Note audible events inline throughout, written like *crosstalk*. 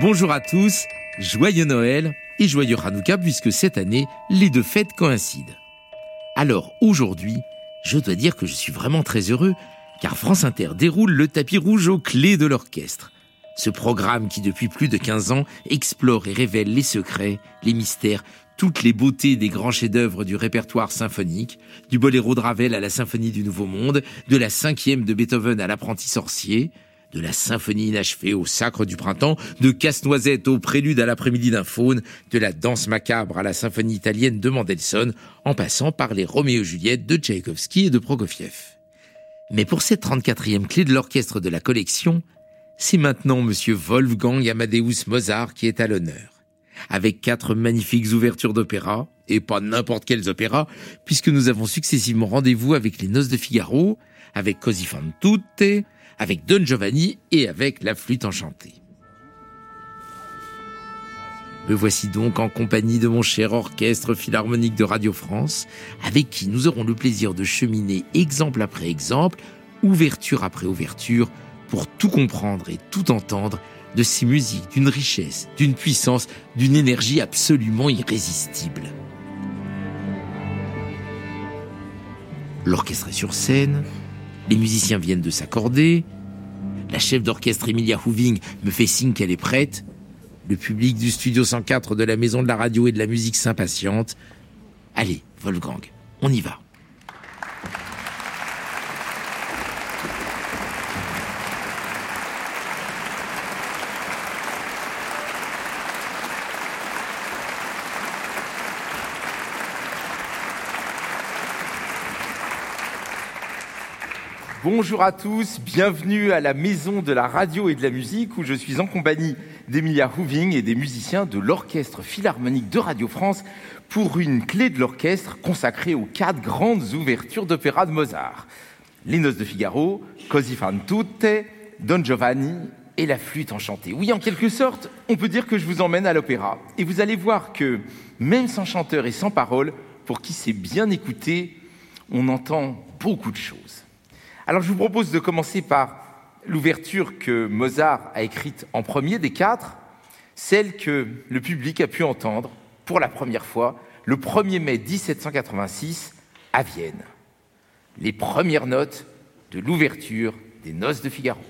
Bonjour à tous, joyeux Noël et joyeux Hanouka puisque cette année, les deux fêtes coïncident. Alors aujourd'hui, je dois dire que je suis vraiment très heureux car France Inter déroule le tapis rouge aux clés de l'orchestre. Ce programme qui depuis plus de 15 ans explore et révèle les secrets, les mystères, toutes les beautés des grands chefs-d'œuvre du répertoire symphonique, du boléro de Ravel à la symphonie du Nouveau Monde, de la cinquième de Beethoven à l'apprenti sorcier, de la symphonie inachevée au sacre du printemps, de Casse-Noisette au prélude à l'après-midi d'un faune, de la danse macabre à la symphonie italienne de Mendelssohn, en passant par les Roméo Juliette de Tchaïkovski et de Prokofiev. Mais pour cette 34e clé de l'orchestre de la collection, c'est maintenant monsieur Wolfgang Amadeus Mozart qui est à l'honneur. Avec quatre magnifiques ouvertures d'opéra, et pas n'importe quels opéras, puisque nous avons successivement rendez-vous avec les Noces de Figaro, avec Così fan avec Don Giovanni et avec la flûte enchantée. Me voici donc en compagnie de mon cher orchestre philharmonique de Radio France, avec qui nous aurons le plaisir de cheminer exemple après exemple, ouverture après ouverture, pour tout comprendre et tout entendre de ces musiques d'une richesse, d'une puissance, d'une énergie absolument irrésistible. L'orchestre est sur scène, les musiciens viennent de s'accorder. La chef d'orchestre Emilia Houving me fait signe qu'elle est prête. Le public du studio 104 de la Maison de la Radio et de la Musique s'impatiente. Allez, Wolfgang, on y va. Bonjour à tous, bienvenue à la Maison de la Radio et de la Musique où je suis en compagnie d'Emilia Houving et des musiciens de l'Orchestre Philharmonique de Radio France pour une clé de l'orchestre consacrée aux quatre grandes ouvertures d'opéra de Mozart. Les Noces de Figaro, Così fan tutte, Don Giovanni et la flûte enchantée. Oui, en quelque sorte, on peut dire que je vous emmène à l'opéra. Et vous allez voir que, même sans chanteur et sans parole, pour qui sait bien écouter, on entend beaucoup de choses. Alors je vous propose de commencer par l'ouverture que Mozart a écrite en premier des quatre, celle que le public a pu entendre pour la première fois le 1er mai 1786 à Vienne. Les premières notes de l'ouverture des Noces de Figaro.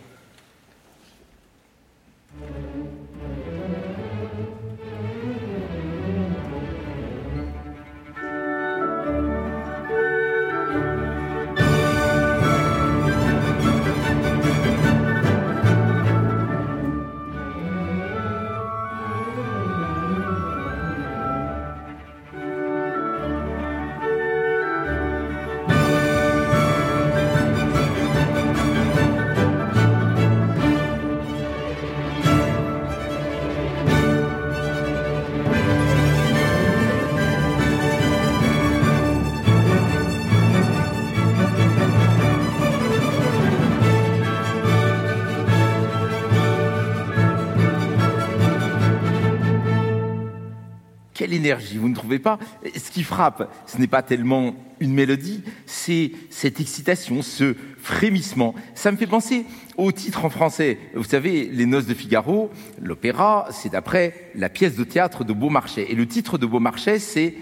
Vous ne trouvez pas? Ce qui frappe, ce n'est pas tellement une mélodie, c'est cette excitation, ce frémissement. Ça me fait penser au titre en français. Vous savez, Les Noces de Figaro, l'opéra, c'est d'après la pièce de théâtre de Beaumarchais. Et le titre de Beaumarchais, c'est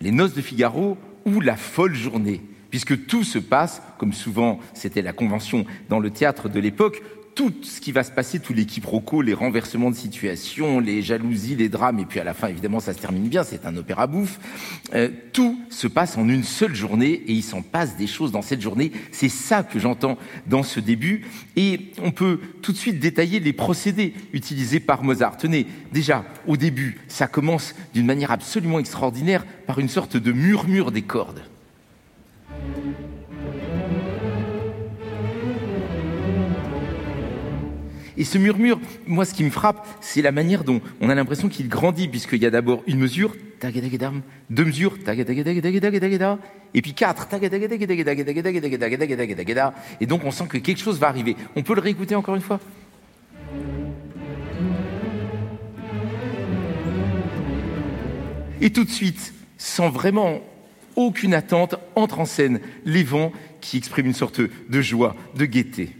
Les Noces de Figaro ou La folle journée. Puisque tout se passe, comme souvent c'était la convention dans le théâtre de l'époque, tout ce qui va se passer, tous les quiproquos, les renversements de situation, les jalousies, les drames, et puis à la fin, évidemment, ça se termine bien, c'est un opéra bouffe. Euh, tout se passe en une seule journée et il s'en passe des choses dans cette journée. C'est ça que j'entends dans ce début. Et on peut tout de suite détailler les procédés utilisés par Mozart. Tenez, déjà, au début, ça commence d'une manière absolument extraordinaire par une sorte de murmure des cordes. Et ce murmure, moi, ce qui me frappe, c'est la manière dont on a l'impression qu'il grandit, puisqu'il y a d'abord une mesure, deux mesures, et puis quatre, et donc on sent que quelque chose va arriver. On peut le réécouter encore une fois? Et tout de suite, sans vraiment aucune attente, entre en scène les vents qui expriment une sorte de joie, de gaieté.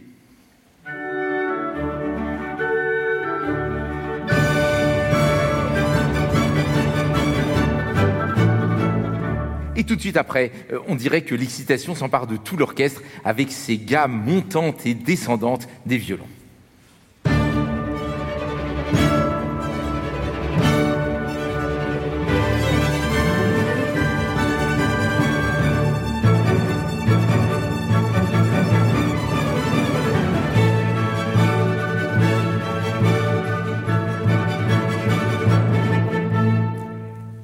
Et tout de suite après, euh, on dirait que l'excitation s'empare de tout l'orchestre avec ces gammes montantes et descendantes des violons.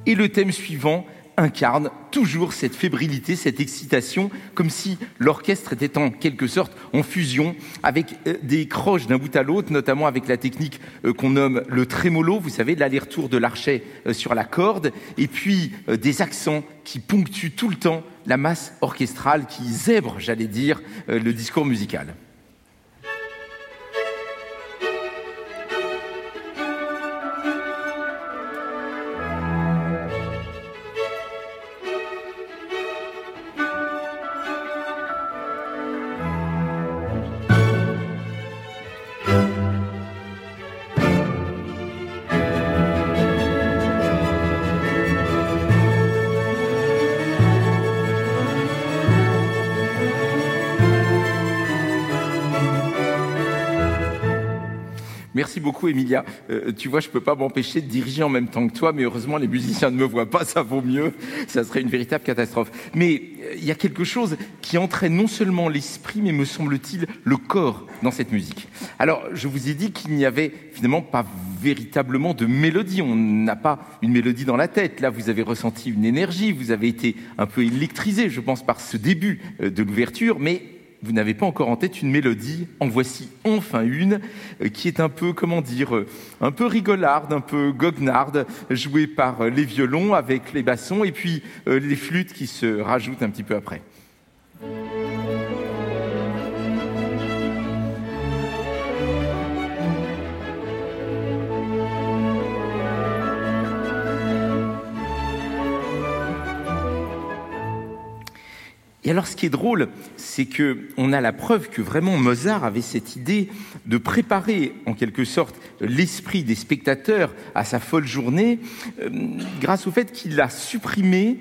Et le thème suivant incarne toujours cette fébrilité, cette excitation, comme si l'orchestre était en quelque sorte en fusion avec euh, des croches d'un bout à l'autre, notamment avec la technique euh, qu'on nomme le trémolo, vous savez, l'aller-retour de l'archet euh, sur la corde, et puis des accents qui ponctuent tout le temps la masse orchestrale, qui zèbre, j'allais dire, le discours musical. Beaucoup, Emilia. Euh, tu vois, je peux pas m'empêcher de diriger en même temps que toi, mais heureusement, les musiciens ne me voient pas, ça vaut mieux. Ça serait une véritable catastrophe. Mais euh, il y a quelque chose qui entraîne non seulement l'esprit, mais me semble-t-il, le corps dans cette musique. Alors, je vous ai dit qu'il n'y avait finalement pas véritablement de mélodie. On n'a pas une mélodie dans la tête. Là, vous avez ressenti une énergie, vous avez été un peu électrisé, je pense, par ce début euh, de l'ouverture, mais vous n'avez pas encore en tête une mélodie, en voici enfin une, euh, qui est un peu, comment dire, euh, un peu rigolarde, un peu goguenarde, jouée par euh, les violons avec les bassons et puis les flûtes qui se rajoutent un petit peu après. Et alors, ce qui est drôle, c'est que on a la preuve que vraiment Mozart avait cette idée de préparer, en quelque sorte, l'esprit des spectateurs à sa folle journée, euh, grâce au fait qu'il a supprimé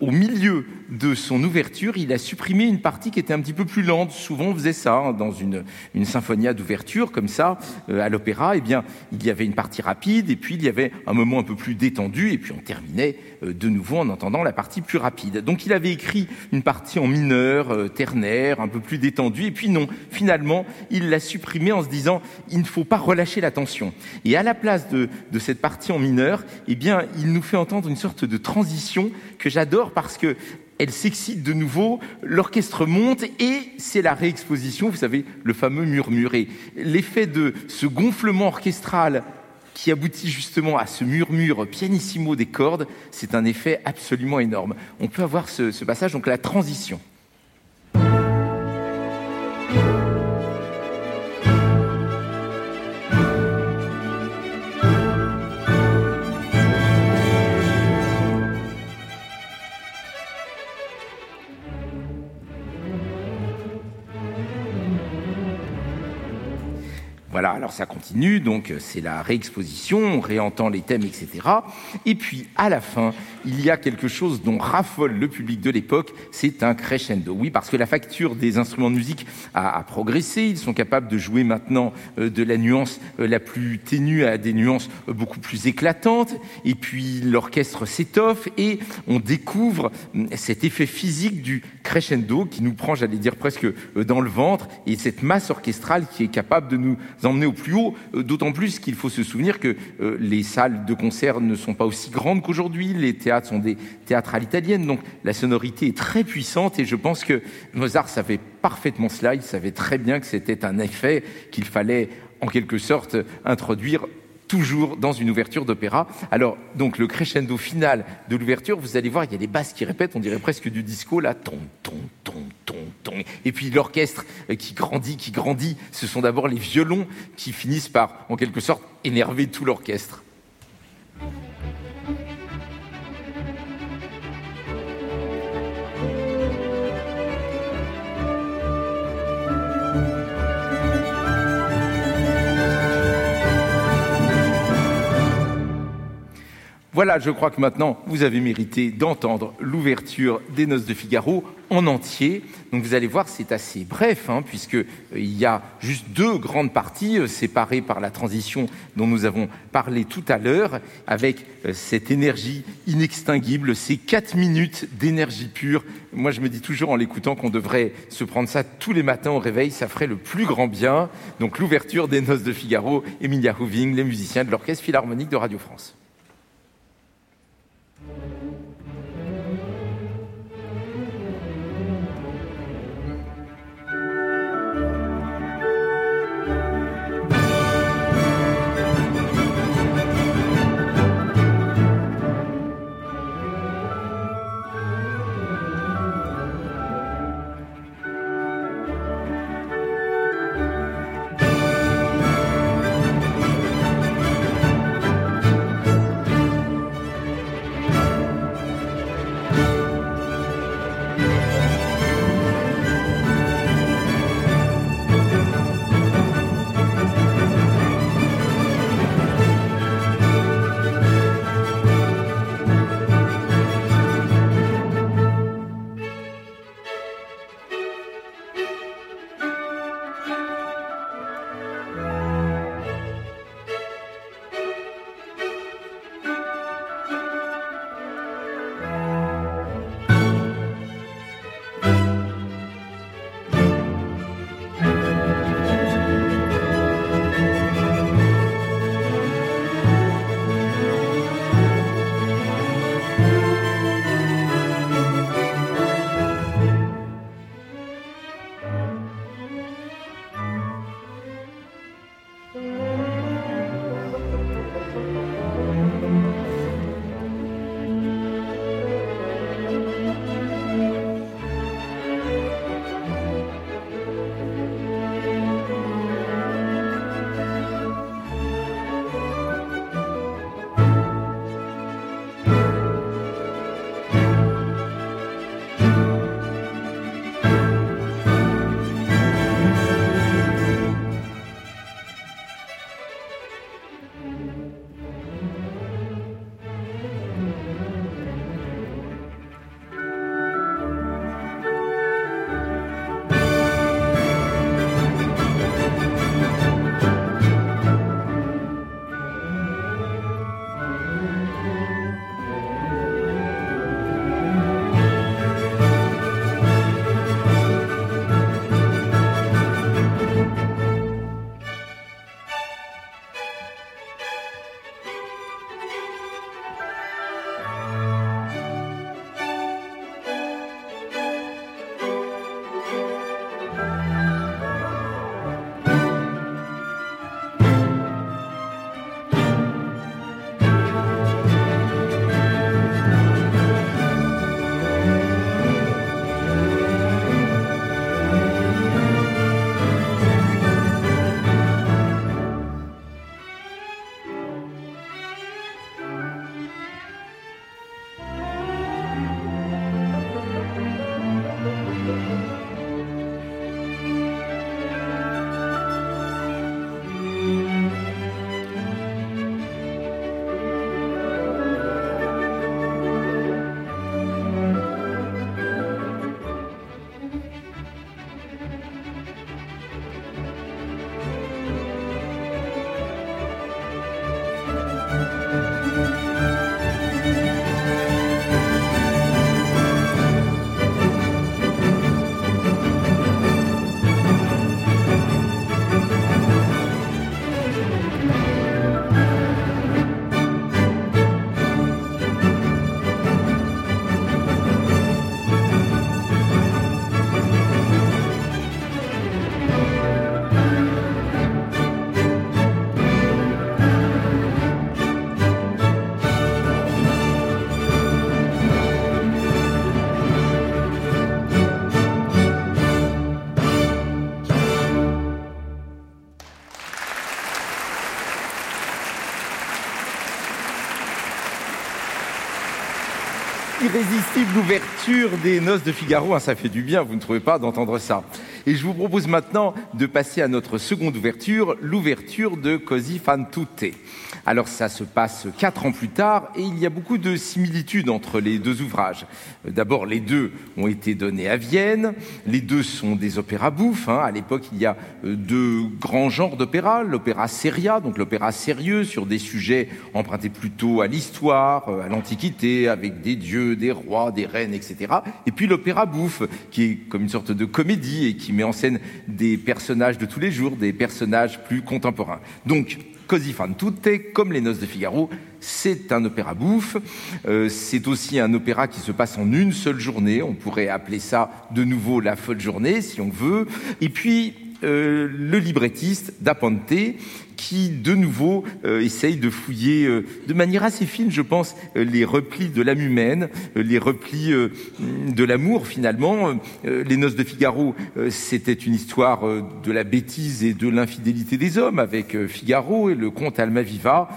au milieu de son ouverture, il a supprimé une partie qui était un petit peu plus lente. Souvent, on faisait ça hein, dans une, une symphonia d'ouverture, comme ça, euh, à l'opéra. Eh bien, il y avait une partie rapide, et puis il y avait un moment un peu plus détendu, et puis on terminait euh, de nouveau en entendant la partie plus rapide. Donc, il avait écrit une partie en mineur, euh, ternaire, un peu plus détendue, et puis non, finalement, il l'a supprimé en se disant, il ne faut pas relâcher la tension. Et à la place de, de cette partie en mineur, eh bien, il nous fait entendre une sorte de transition que j'adore parce que elle s'excite de nouveau, l'orchestre monte et c'est la réexposition, vous savez, le fameux murmuré. L'effet de ce gonflement orchestral qui aboutit justement à ce murmure pianissimo des cordes, c'est un effet absolument énorme. On peut avoir ce, ce passage, donc la transition. Voilà, ça continue, donc euh, c'est la réexposition, on réentend les thèmes, etc. Et puis à la fin, il y a quelque chose dont raffole le public de l'époque, c'est un crescendo. Oui, parce que la facture des instruments de musique a, a progressé, ils sont capables de jouer maintenant euh, de la nuance euh, la plus ténue à des nuances beaucoup plus éclatantes, et puis l'orchestre s'étoffe et on découvre hum, cet effet physique du crescendo qui nous prend, j'allais dire presque dans le ventre, et cette masse orchestrale qui est capable de nous emmener au plus haut, euh, d'autant plus qu'il faut se souvenir que euh, les salles de concert ne sont pas aussi grandes qu'aujourd'hui, les théâtres sont des théâtres à l'italienne, donc la sonorité est très puissante et je pense que Mozart savait parfaitement cela, il savait très bien que c'était un effet qu'il fallait en quelque sorte introduire toujours dans une ouverture d'opéra. Alors, donc, le crescendo final de l'ouverture, vous allez voir, il y a des basses qui répètent, on dirait presque du disco, là, ton, ton, ton, ton, ton. Et puis l'orchestre qui grandit, qui grandit, ce sont d'abord les violons qui finissent par, en quelque sorte, énerver tout l'orchestre. Voilà, je crois que maintenant, vous avez mérité d'entendre l'ouverture des Noces de Figaro en entier. Donc vous allez voir, c'est assez bref, hein, puisqu'il euh, y a juste deux grandes parties euh, séparées par la transition dont nous avons parlé tout à l'heure, avec euh, cette énergie inextinguible, ces quatre minutes d'énergie pure. Moi, je me dis toujours en l'écoutant qu'on devrait se prendre ça tous les matins au réveil, ça ferait le plus grand bien. Donc l'ouverture des Noces de Figaro, Emilia Houving, les musiciens de l'Orchestre Philharmonique de Radio France. Thank you. Irrésistible ouverture des noces de Figaro. Hein, ça fait du bien, vous ne trouvez pas, d'entendre ça. Et je vous propose maintenant de passer à notre seconde ouverture, l'ouverture de Così fan tutte. Alors ça se passe quatre ans plus tard et il y a beaucoup de similitudes entre les deux ouvrages. D'abord, les deux ont été donnés à Vienne. Les deux sont des opéras bouffes. Hein. À l'époque, il y a euh, deux grands genres d'opéra. L'opéra seria, donc l'opéra sérieux sur des sujets empruntés plutôt à l'histoire, euh, à l'Antiquité, avec des dieux, des rois, des reines, etc. Et puis l'opéra bouffe, qui est comme une sorte de comédie et qui met en scène des personnages de tous les jours, des personnages plus contemporains. Donc, Così fan tutte, comme les Noces de Figaro, c'est un opéra bouffe. Euh, c'est aussi un opéra qui se passe en une seule journée. On pourrait appeler ça de nouveau la folle journée, si on veut. Et puis, euh, le librettiste d'Apante, qui de nouveau euh, essaye de fouiller euh, de manière assez fine, je pense, euh, les replis de l'âme humaine, les replis de l'amour finalement. les Noces de Figaro, c'était une histoire de la bêtise et de l'infidélité des hommes avec Figaro et le comte Almaviva.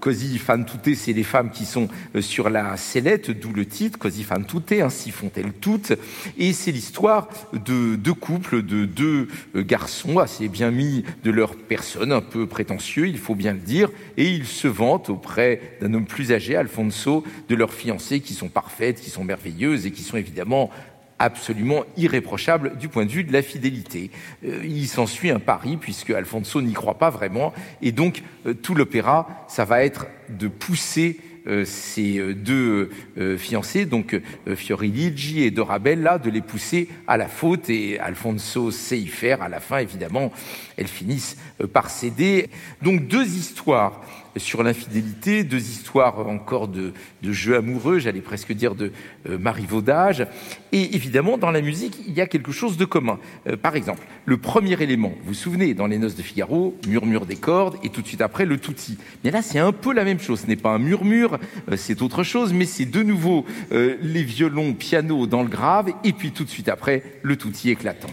Così fan tutte, c'est les femmes qui sont sur la sellette, d'où le titre, Così fan tutte, ainsi font-elles toutes. Et c'est l'histoire de deux couples, de deux garçons assez bien mis de leur personne, un peu prétentieux, il faut bien le dire, et ils se vantent auprès d'un homme plus âgé, Alfonso, de leurs fiancées qui sont parfaites, qui sont merveilleuses et qui sont évidemment absolument irréprochables du point de vue de la fidélité. Euh, il s'ensuit un pari puisque Alfonso n'y croit pas vraiment et donc euh, tout l'opéra, ça va être de pousser ces euh, deux euh, fiancés, donc Fioriligi et Dorabella, de les pousser à la faute et Alfonso sait y faire. À la fin, évidemment, elles finissent par céder. Donc deux histoires sur l'infidélité, deux histoires encore de, de jeux amoureux, j'allais presque dire de euh, marivaudage. Et évidemment, dans la musique, il y a quelque chose de commun. Euh, par exemple, le premier élément, vous vous souvenez, dans les Noces de Figaro, murmure des cordes, et tout de suite après, le tutti. Mais là, c'est un peu la même chose. Ce n'est pas un murmure, euh, c'est autre chose, mais c'est de nouveau les violons, piano dans le grave, et puis tout de suite après, le tutti éclatant.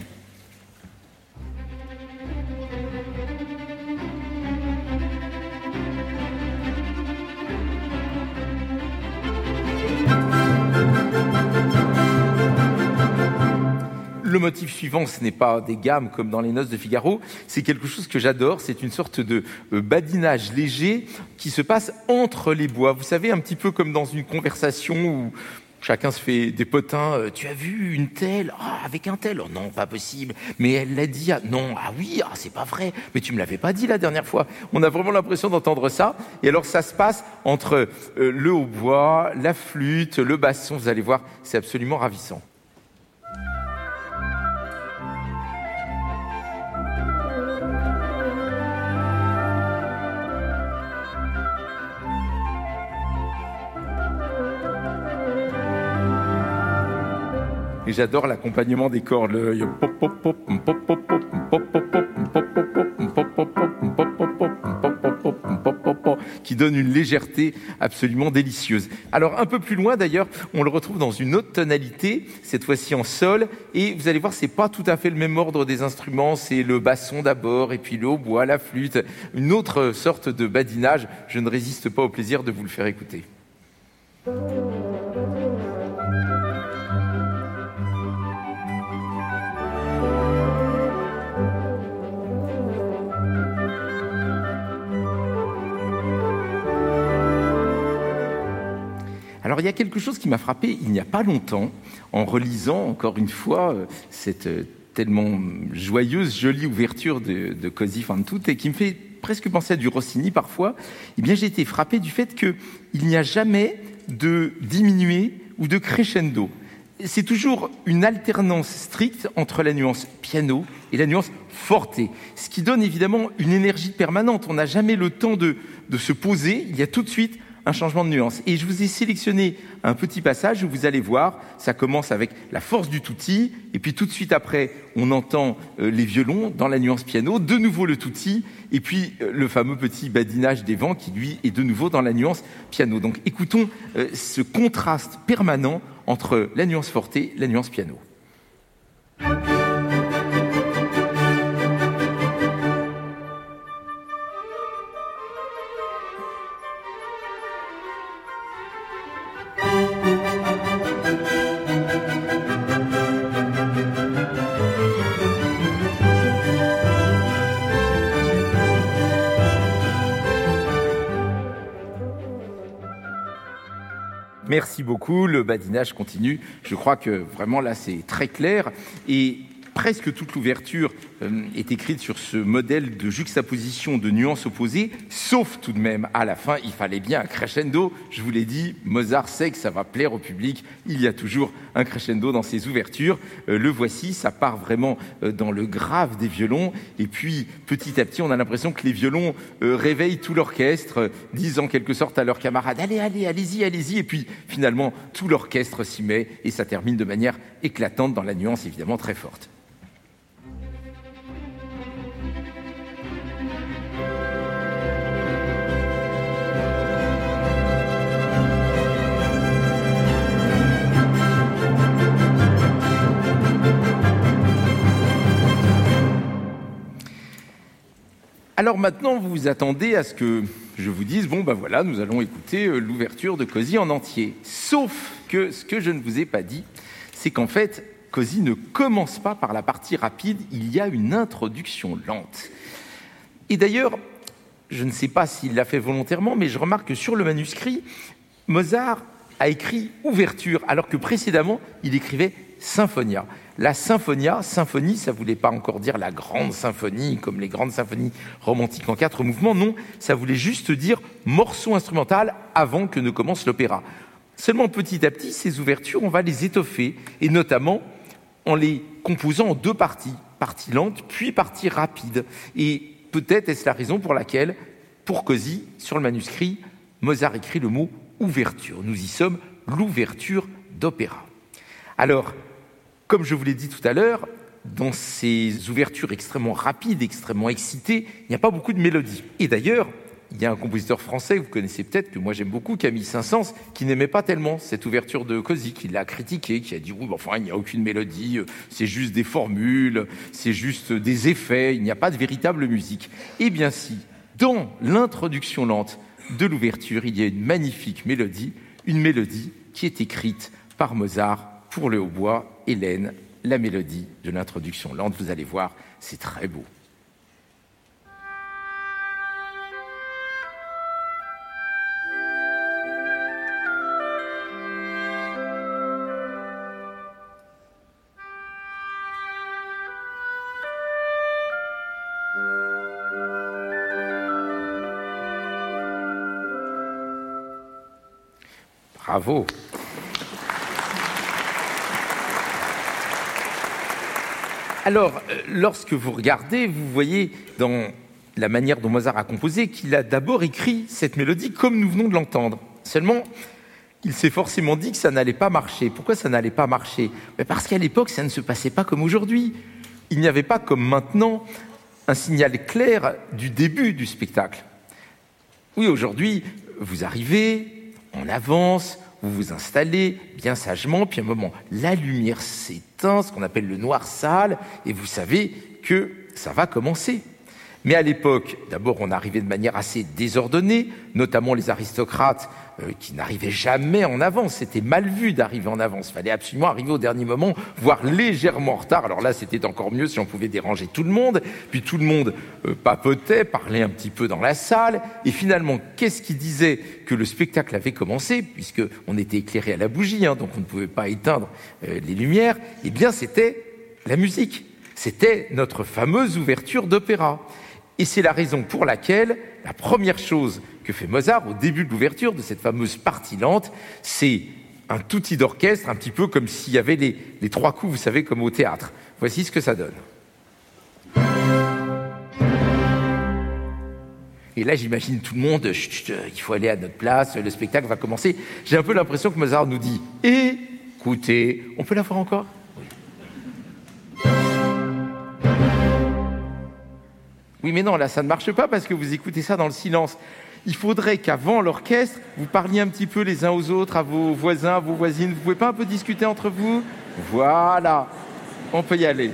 Le motif suivant, ce n'est pas des gammes comme dans les Noces de Figaro, c'est quelque chose que j'adore, c'est une sorte de euh, badinage léger qui se passe entre les bois. Vous savez, un petit peu comme dans une conversation où chacun se fait des potins. Euh, tu as vu une telle ah, Avec un tel oh, Non, pas possible. Mais elle l'a dit. Non, ah oui, ah, c'est pas vrai. Mais tu me l'avais pas dit la dernière fois. On a vraiment l'impression d'entendre ça. Et alors ça se passe entre euh, le hautbois, la flûte, le basson. Vous allez voir, c'est absolument ravissant. Et j'adore l'accompagnement des cordes. Le qui donne une légèreté absolument délicieuse. Alors un peu plus loin d'ailleurs, on le retrouve dans une autre tonalité, cette fois-ci en sol, et vous allez voir, c'est pas tout à fait le même ordre des instruments, c'est le basson d'abord, et puis le hautbois, la flûte, une autre sorte de badinage. Je ne résiste pas au plaisir de vous le faire écouter. Alors il y a quelque chose qui m'a frappé il n'y a pas longtemps en relisant encore une fois euh, cette euh, tellement joyeuse, jolie ouverture de, de Così fan tutte et qui me fait presque penser à du Rossini parfois. Eh bien j'ai été frappé du fait qu'il n'y a jamais de diminué ou de crescendo. C'est toujours une alternance stricte entre la nuance piano et la nuance forte, ce qui donne évidemment une énergie permanente. On n'a jamais le temps de, de se poser, il y a tout de suite un changement de nuance. Et je vous ai sélectionné un petit passage où vous allez voir, ça commence avec la force du tutti, et puis tout de suite après, on entend euh, les violons dans la nuance piano, de nouveau le tutti, et puis euh, le fameux petit badinage des vents qui, lui, est de nouveau dans la nuance piano. Donc écoutons euh, ce contraste permanent entre la nuance forte et la nuance piano. Merci beaucoup. Le badinage continue. Je crois que vraiment là, c'est très clair. Et presque toute l'ouverture est écrite sur ce modèle de juxtaposition de nuances opposées, sauf tout de même à la fin, il fallait bien un crescendo. Je vous l'ai dit, Mozart sait que ça va plaire au public. Il y a toujours un crescendo dans ses ouvertures. Euh, le voici, ça part vraiment euh, dans le grave des violons. Et puis, petit à petit, on a l'impression que les violons réveillent tout l'orchestre, disent en quelque sorte à leurs camarades Allez, allez, allez-y, allez-y. Et puis, finalement, tout l'orchestre s'y met et ça termine de manière éclatante dans la nuance évidemment très forte. Alors maintenant, vous vous attendez à ce que je vous dise, bon ben voilà, nous allons écouter euh, l'ouverture de Cosy en entier. Sauf que ce que je ne vous ai pas dit, c'est qu'en fait, Cosy ne commence pas par la partie rapide, il y a une introduction lente. Et d'ailleurs, je ne sais pas s'il l'a fait volontairement, mais je remarque que sur le manuscrit, Mozart a écrit ouverture, alors que précédemment, il écrivait symphonia. La symphonia, symphonie, ça voulait pas encore dire la grande symphonie, comme les grandes symphonies romantiques en quatre mouvements, non, ça voulait juste dire morceau instrumental avant que ne commence l'opéra. Seulement petit à petit, ces ouvertures, on va les étoffer, et notamment en les composant en deux parties, partie lente, puis partie rapide. Et peut-être est-ce la raison pour laquelle, pour Cosy, sur le manuscrit, Mozart écrit le mot ouverture. Nous y sommes, l'ouverture d'opéra. Alors, comme je vous l'ai dit tout à l'heure, dans ces ouvertures extrêmement rapides, extrêmement excitées, il n'y a pas beaucoup de mélodies. Et d'ailleurs, il y a un compositeur français que vous connaissez peut-être, que moi j'aime beaucoup, Camille Saint-Saëns, qui n'aimait pas tellement cette ouverture de Cosy, qui l'a critiqué, qui a dit oui, enfin il n'y a aucune mélodie, c'est juste des formules, c'est juste des effets, il n'y a pas de véritable musique. Eh bien si, dans l'introduction lente de l'ouverture, il y a une magnifique mélodie, une mélodie qui est écrite par Mozart pour le hautbois, Hélène, la mélodie de l'introduction lente. Vous allez voir, c'est très beau. Bravo. Alors, euh, lorsque vous regardez, vous voyez dans la manière dont Mozart a composé qu'il a d'abord écrit cette mélodie comme nous venons de l'entendre. Seulement, il s'est forcément dit que ça n'allait pas marcher. Pourquoi ça n'allait pas marcher? Parce qu'à l'époque, ça ne se passait pas comme aujourd'hui. Il n'y avait pas comme maintenant un signal clair du début du spectacle. Oui, aujourd'hui, vous arrivez, on avance, vous vous installez bien sagement, puis à un moment, la lumière s'éteint, ce qu'on appelle le noir sale, et vous savez que ça va commencer. Mais à l'époque, d'abord, on arrivait de manière assez désordonnée, notamment les aristocrates euh, qui n'arrivaient jamais en avance. C'était mal vu d'arriver en avance. Il fallait absolument arriver au dernier moment, voire légèrement en retard. Alors là, c'était encore mieux si on pouvait déranger tout le monde. Puis tout le monde euh, papotait, parlait un petit peu dans la salle. Et finalement, qu'est-ce qui disait que le spectacle avait commencé, puisque on était éclairé à la bougie, hein, donc on ne pouvait pas éteindre euh, les lumières? Eh bien, c'était la musique. C'était notre fameuse ouverture d'opéra. Et c'est la raison pour laquelle la première chose que fait Mozart au début de l'ouverture de cette fameuse partie lente, c'est un outil d'orchestre, un petit peu comme s'il y avait les, les, trois coups, vous savez, comme au théâtre. Voici ce que ça donne. Et là, j'imagine tout le monde, il faut aller à notre place, le spectacle va commencer. J'ai un peu l'impression que Mozart nous dit Écoutez, on peut la voir encore? Oui, mais non, là, ça ne marche pas parce que vous écoutez ça dans le silence. Il faudrait qu'avant l'orchestre, vous parliez un petit peu les uns aux autres, à vos voisins, à vos voisines. Vous pouvez pas un peu discuter entre vous? Voilà, on peut y aller.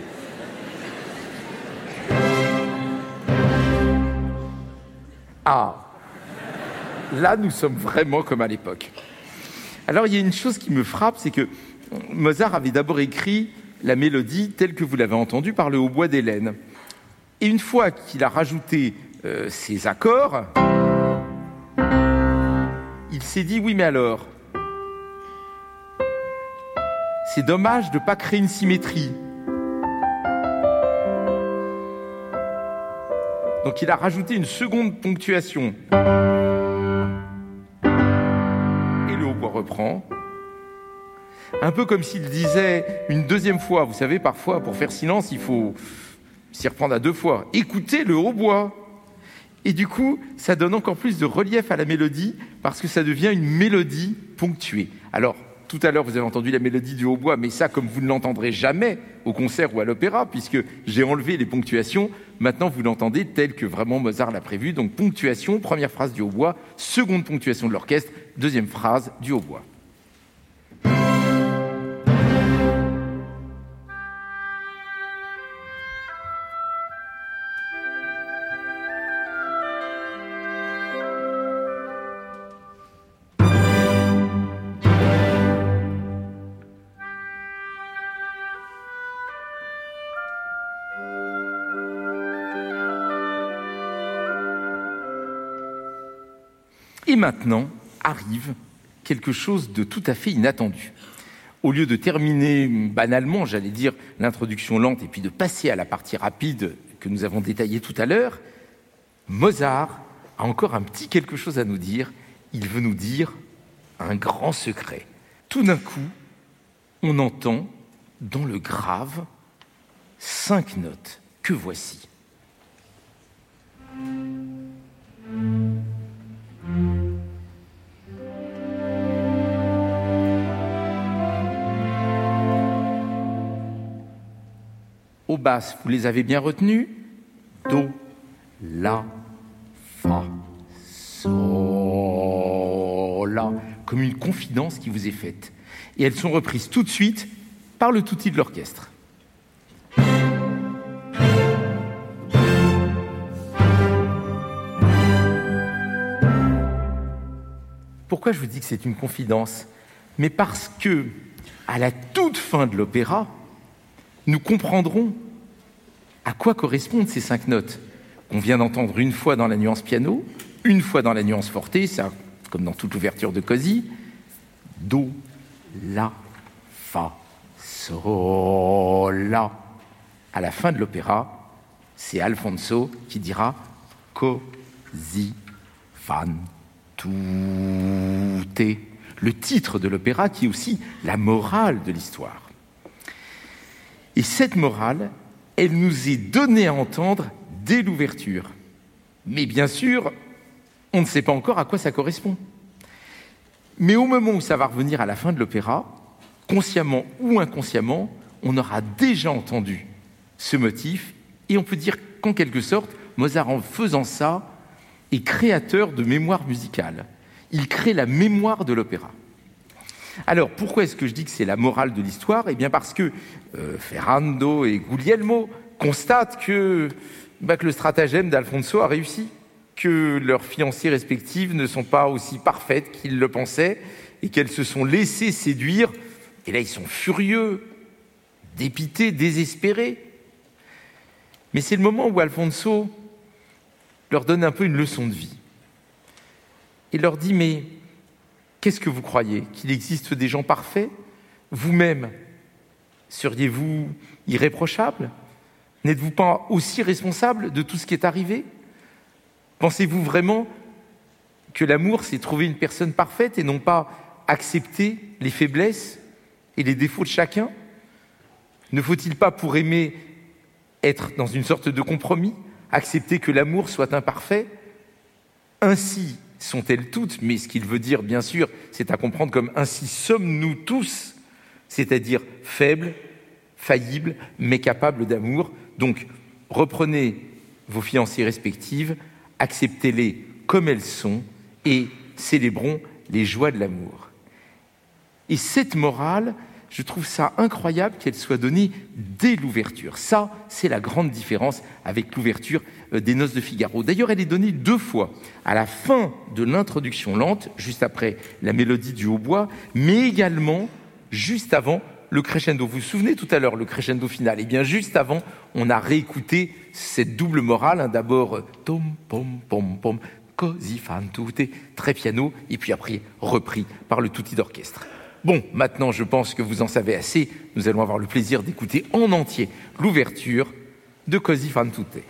Ah, là, nous sommes vraiment comme à l'époque. Alors, il y a une chose qui me frappe, c'est que Mozart avait d'abord écrit la mélodie telle que vous l'avez entendue par le hautbois d'Hélène. Et une fois qu'il a rajouté euh, ces accords, il s'est dit oui, mais alors, C'est dommage de ne pas créer une symétrie. Donc il a rajouté une seconde ponctuation. Et le hautbois reprend. Un peu comme s'il disait une deuxième fois. Vous savez, parfois, pour faire silence, il faut s'y reprendre à deux fois. Écoutez le hautbois. Et du coup, ça donne encore plus de relief à la mélodie parce que ça devient une mélodie ponctuée. Alors, tout à l'heure, vous avez entendu la mélodie du hautbois, mais ça, comme vous ne l'entendrez jamais au concert ou à l'opéra, puisque j'ai enlevé les ponctuations, maintenant vous l'entendez tel que vraiment Mozart l'a prévu. Donc, ponctuation, première phrase du hautbois, seconde ponctuation de l'orchestre, deuxième phrase du hautbois. Et maintenant arrive quelque chose de tout à fait inattendu. Au lieu de terminer banalement, j'allais dire, l'introduction lente et puis de passer à la partie rapide que nous avons détaillée tout à l'heure, Mozart a encore un petit quelque chose à nous dire. Il veut nous dire un grand secret. Tout d'un coup, on entend dans le grave cinq notes que voici? Au basses, vous les avez bien retenues Do, La, Fa, Sol, La, comme une confidence qui vous est faite. Et elles sont reprises tout de suite par le touti de l'orchestre. Pourquoi je vous dis que c'est une confidence? Mais parce que, à la toute fin de l'opéra, nous comprendrons à quoi correspondent ces cinq notes qu'on vient d'entendre une fois dans la nuance piano, une fois dans la nuance forte, ça, comme dans toute l'ouverture de Così, Do, La, Fa, Sol, La. À la fin de l'opéra, c'est Alfonso qui dira Così fan tutte, le titre de l'opéra qui est aussi la morale de l'histoire. Et cette morale, elle nous est donnée à entendre dès l'ouverture. Mais bien sûr, on ne sait pas encore à quoi ça correspond. Mais au moment où ça va revenir à la fin de l'opéra, consciemment ou inconsciemment, on aura déjà entendu ce motif, et on peut dire qu'en quelque sorte, Mozart, en faisant ça, est créateur de mémoire musicale. Il crée la mémoire de l'opéra. Alors, pourquoi est-ce que je dis que c'est la morale de l'histoire? Eh bien, parce que euh, Ferrando et Guglielmo constatent bah, que, le stratagème d'Alfonso a réussi, que leurs fiancées respectives ne sont pas aussi parfaites qu'ils le pensaient et qu'elles se sont laissées séduire. Et là, ils sont furieux, dépités, désespérés. Mais c'est le moment où Alfonso leur donne un peu une leçon de vie. Il leur dit, mais Qu'est-ce que vous croyez? Qu'il existe des gens parfaits? Vous-même, seriez-vous irréprochable? N'êtes-vous pas aussi responsable de tout ce qui est arrivé? Pensez-vous vraiment que l'amour, c'est trouver une personne parfaite et non pas accepter les faiblesses et les défauts de chacun? Ne faut-il pas, pour aimer, être dans une sorte de compromis Accepter que l'amour soit imparfait? Ainsi, sont-elles toutes Mais ce qu'il veut dire, bien sûr, c'est à comprendre comme ainsi sommes-nous tous, c'est-à-dire faibles, faillibles, mais capables d'amour. Donc, reprenez vos fiancées respectives, acceptez-les comme elles sont et célébrons les joies de l'amour. Et cette morale, je trouve ça incroyable qu'elle soit donnée dès l'ouverture. Ça, c'est la grande différence avec l'ouverture euh, des Noces de Figaro. D'ailleurs, elle est donnée deux fois, à la fin de l'introduction lente, juste après la mélodie du hautbois, mais également juste avant le crescendo. Vous vous souvenez tout à l'heure, le crescendo final Eh bien, juste avant, on a réécouté cette double morale. Hein. D'abord, tom, pom, pom, pom, così fan tutte, très piano, et puis après, repris par le tutti d'orchestre. Bon, maintenant je pense que vous en savez assez. Nous allons avoir le plaisir d'écouter en entier l'ouverture de Così fan tutte.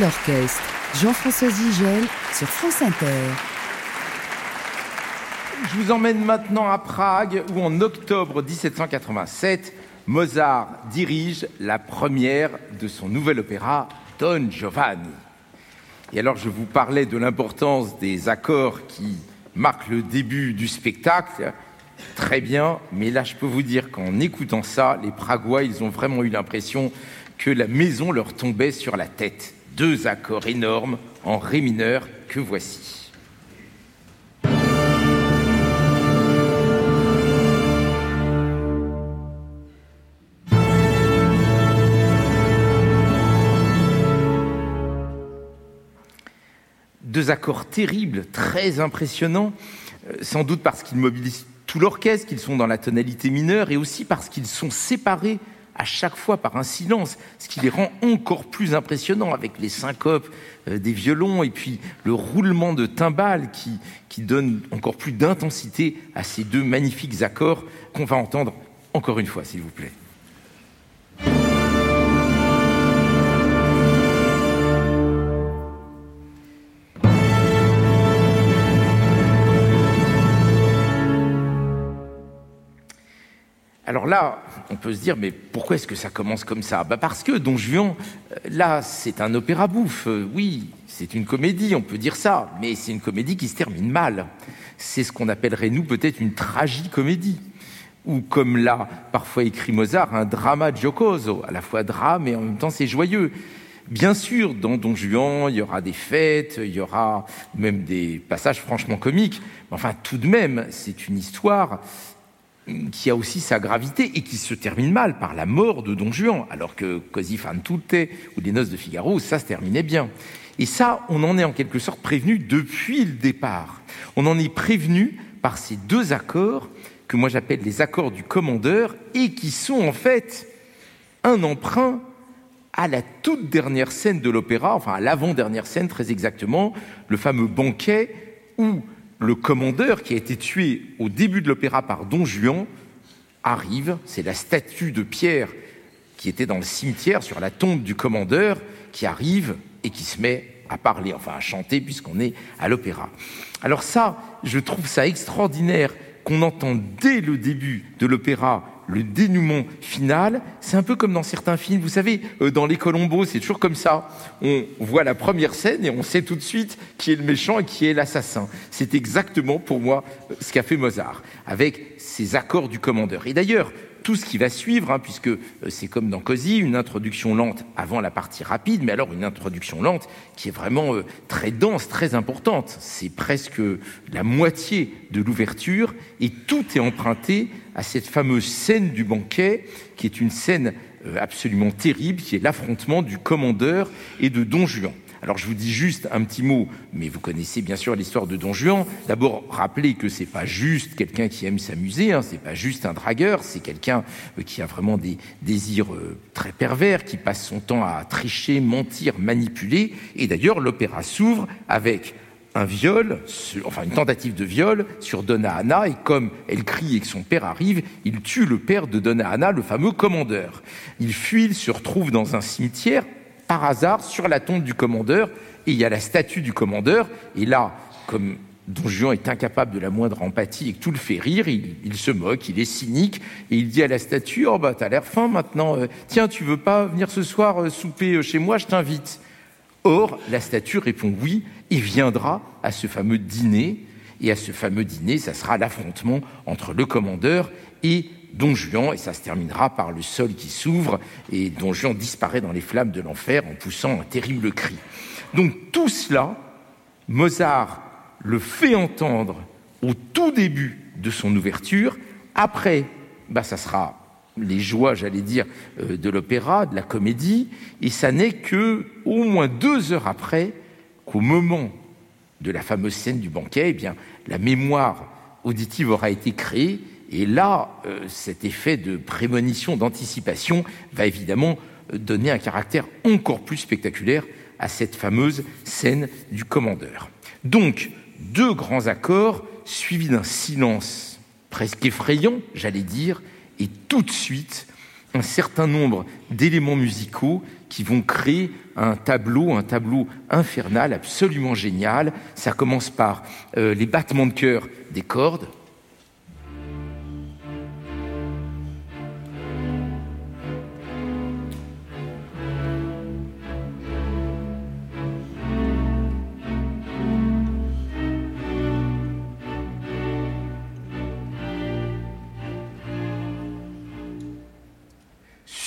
L'orchestre. Jean-François Zigel sur France Inter. Je vous emmène maintenant à Prague où en octobre 1787, Mozart dirige la première de son nouvel opéra Don Giovanni. Et alors je vous parlais de l'importance des accords qui marquent le début du spectacle. très bien, mais là je peux vous dire qu'en écoutant ça, les Pragois, ils ont vraiment eu l'impression que la maison leur tombait sur la tête. Deux accords énormes en ré mineur que voici. deux accords terribles, très impressionnants, euh, sans doute parce qu'ils mobilisent tout l'orchestre, qu'ils sont dans la tonalité mineure, et aussi parce qu'ils sont séparés à chaque fois par un silence, ce qui les rend encore plus impressionnants avec les syncopes euh, des violons et puis le roulement de timbales qui, qui donne encore plus d'intensité à ces deux magnifiques accords qu'on va entendre encore une fois, s'il vous plaît. Alors là, on peut se dire, mais pourquoi est-ce que ça commence comme ça? Bah Parce que Don Juan, euh, là, c'est un opéra bouffe. Euh, oui, c'est une comédie, on peut dire ça, mais c'est une comédie qui se termine mal. C'est ce qu'on appellerait, nous, peut-être une tragicomédie. Ou comme l'a parfois écrit Mozart, un drama giocoso, à la fois drame et en même temps c'est joyeux. Bien sûr, dans Don Juan, il y aura des fêtes, il y aura même des passages franchement comiques. Mais enfin, tout de même, c'est une histoire qui a aussi sa gravité et qui se termine mal par la mort de Don Juan, alors que Così fan tutte ou Les Noces de Figaro, ça se terminait bien. Et ça, on en est en quelque sorte prévenu depuis le départ. On en est prévenu par ces deux accords que moi j'appelle les accords du commandeur et qui sont en fait un emprunt à la toute dernière scène de l'opéra, enfin à l'avant-dernière scène très exactement, le fameux banquet où le commandeur qui a été tué au début de l'opéra par Don Juan arrive, c'est la statue de Pierre qui était dans le cimetière sur la tombe du commandeur qui arrive et qui se met à parler, enfin à chanter puisqu'on est à l'opéra. Alors ça, je trouve ça extraordinaire qu'on entend dès le début de l'opéra le dénouement final, c'est un peu comme dans certains films. Vous savez, euh, dans Les Colombos, c'est toujours comme ça. On voit la première scène et on sait tout de suite qui est le méchant et qui est l'assassin. C'est exactement pour moi euh, ce qu'a fait Mozart, avec ses accords du commandeur. Et d'ailleurs, tout ce qui va suivre, hein, puisque euh, c'est comme dans Cosy, une introduction lente avant la partie rapide, mais alors une introduction lente qui est vraiment euh, très dense, très importante. C'est presque la moitié de l'ouverture, et tout est emprunté à cette fameuse scène du banquet, qui est une scène euh, absolument terrible, qui est l'affrontement du commandeur et de Don Juan. Alors je vous dis juste un petit mot, mais vous connaissez bien sûr l'histoire de Don Juan. D'abord, rappelez que c'est pas juste quelqu'un qui aime s'amuser, hein, c'est pas juste un dragueur, c'est quelqu'un euh, qui a vraiment des désirs euh, très pervers, qui passe son temps à tricher, mentir, manipuler. Et d'ailleurs, l'opéra s'ouvre avec un viol, enfin une tentative de viol sur Donna Anna, et comme elle crie et que son père arrive, il tue le père de Donna Anna, le fameux commandeur. Il fuit, il se retrouve dans un cimetière par hasard sur la tombe du commandeur, et il y a la statue du commandeur, et là, comme Don Juan est incapable de la moindre empathie et que tout le fait rire, il, se moque, il est cynique, et il dit à la statue, oh bah t'as l'air faim maintenant, euh, tiens, tu veux pas venir ce soir euh, souper euh, chez moi, je t'invite. Or, la statue répond oui, il viendra à ce fameux dîner, et à ce fameux dîner, ça sera l'affrontement entre le commandeur et Don Juan, et ça se terminera par le sol qui s'ouvre, et Don Juan disparaît dans les flammes de l'enfer en poussant un terrible cri. Donc tout cela, Mozart le fait entendre au tout début de son ouverture. Après, bah, ça sera les joies, j'allais dire, euh, de l'opéra, de la comédie, et ça n'est que au moins deux heures après qu'au moment de la fameuse scène du banquet, eh bien, la mémoire auditive aura été créée et là, euh, cet effet de prémonition, d'anticipation, va évidemment donner un caractère encore plus spectaculaire à cette fameuse scène du commandeur. Donc, deux grands accords suivis d'un silence presque effrayant, j'allais dire, et tout de suite un certain nombre d'éléments musicaux qui vont créer un tableau, un tableau infernal absolument génial. Ça commence par euh, les battements de cœur des cordes,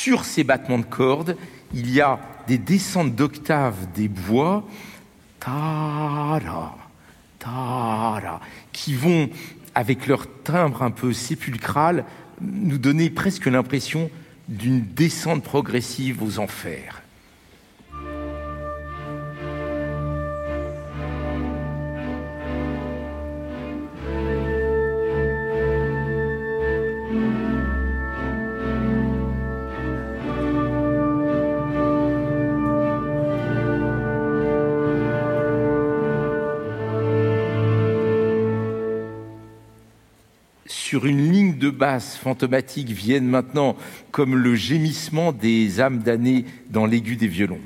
sur ces battements de cordes, il y a des descentes d'octaves des bois, ta ta qui vont, avec leur timbre un peu sépulcral, nous donner presque l'impression d'une descente progressive aux enfers. Sur une ligne de basse fantomatique viennent maintenant comme le gémissement des âmes damnées dans l'aigu des violons.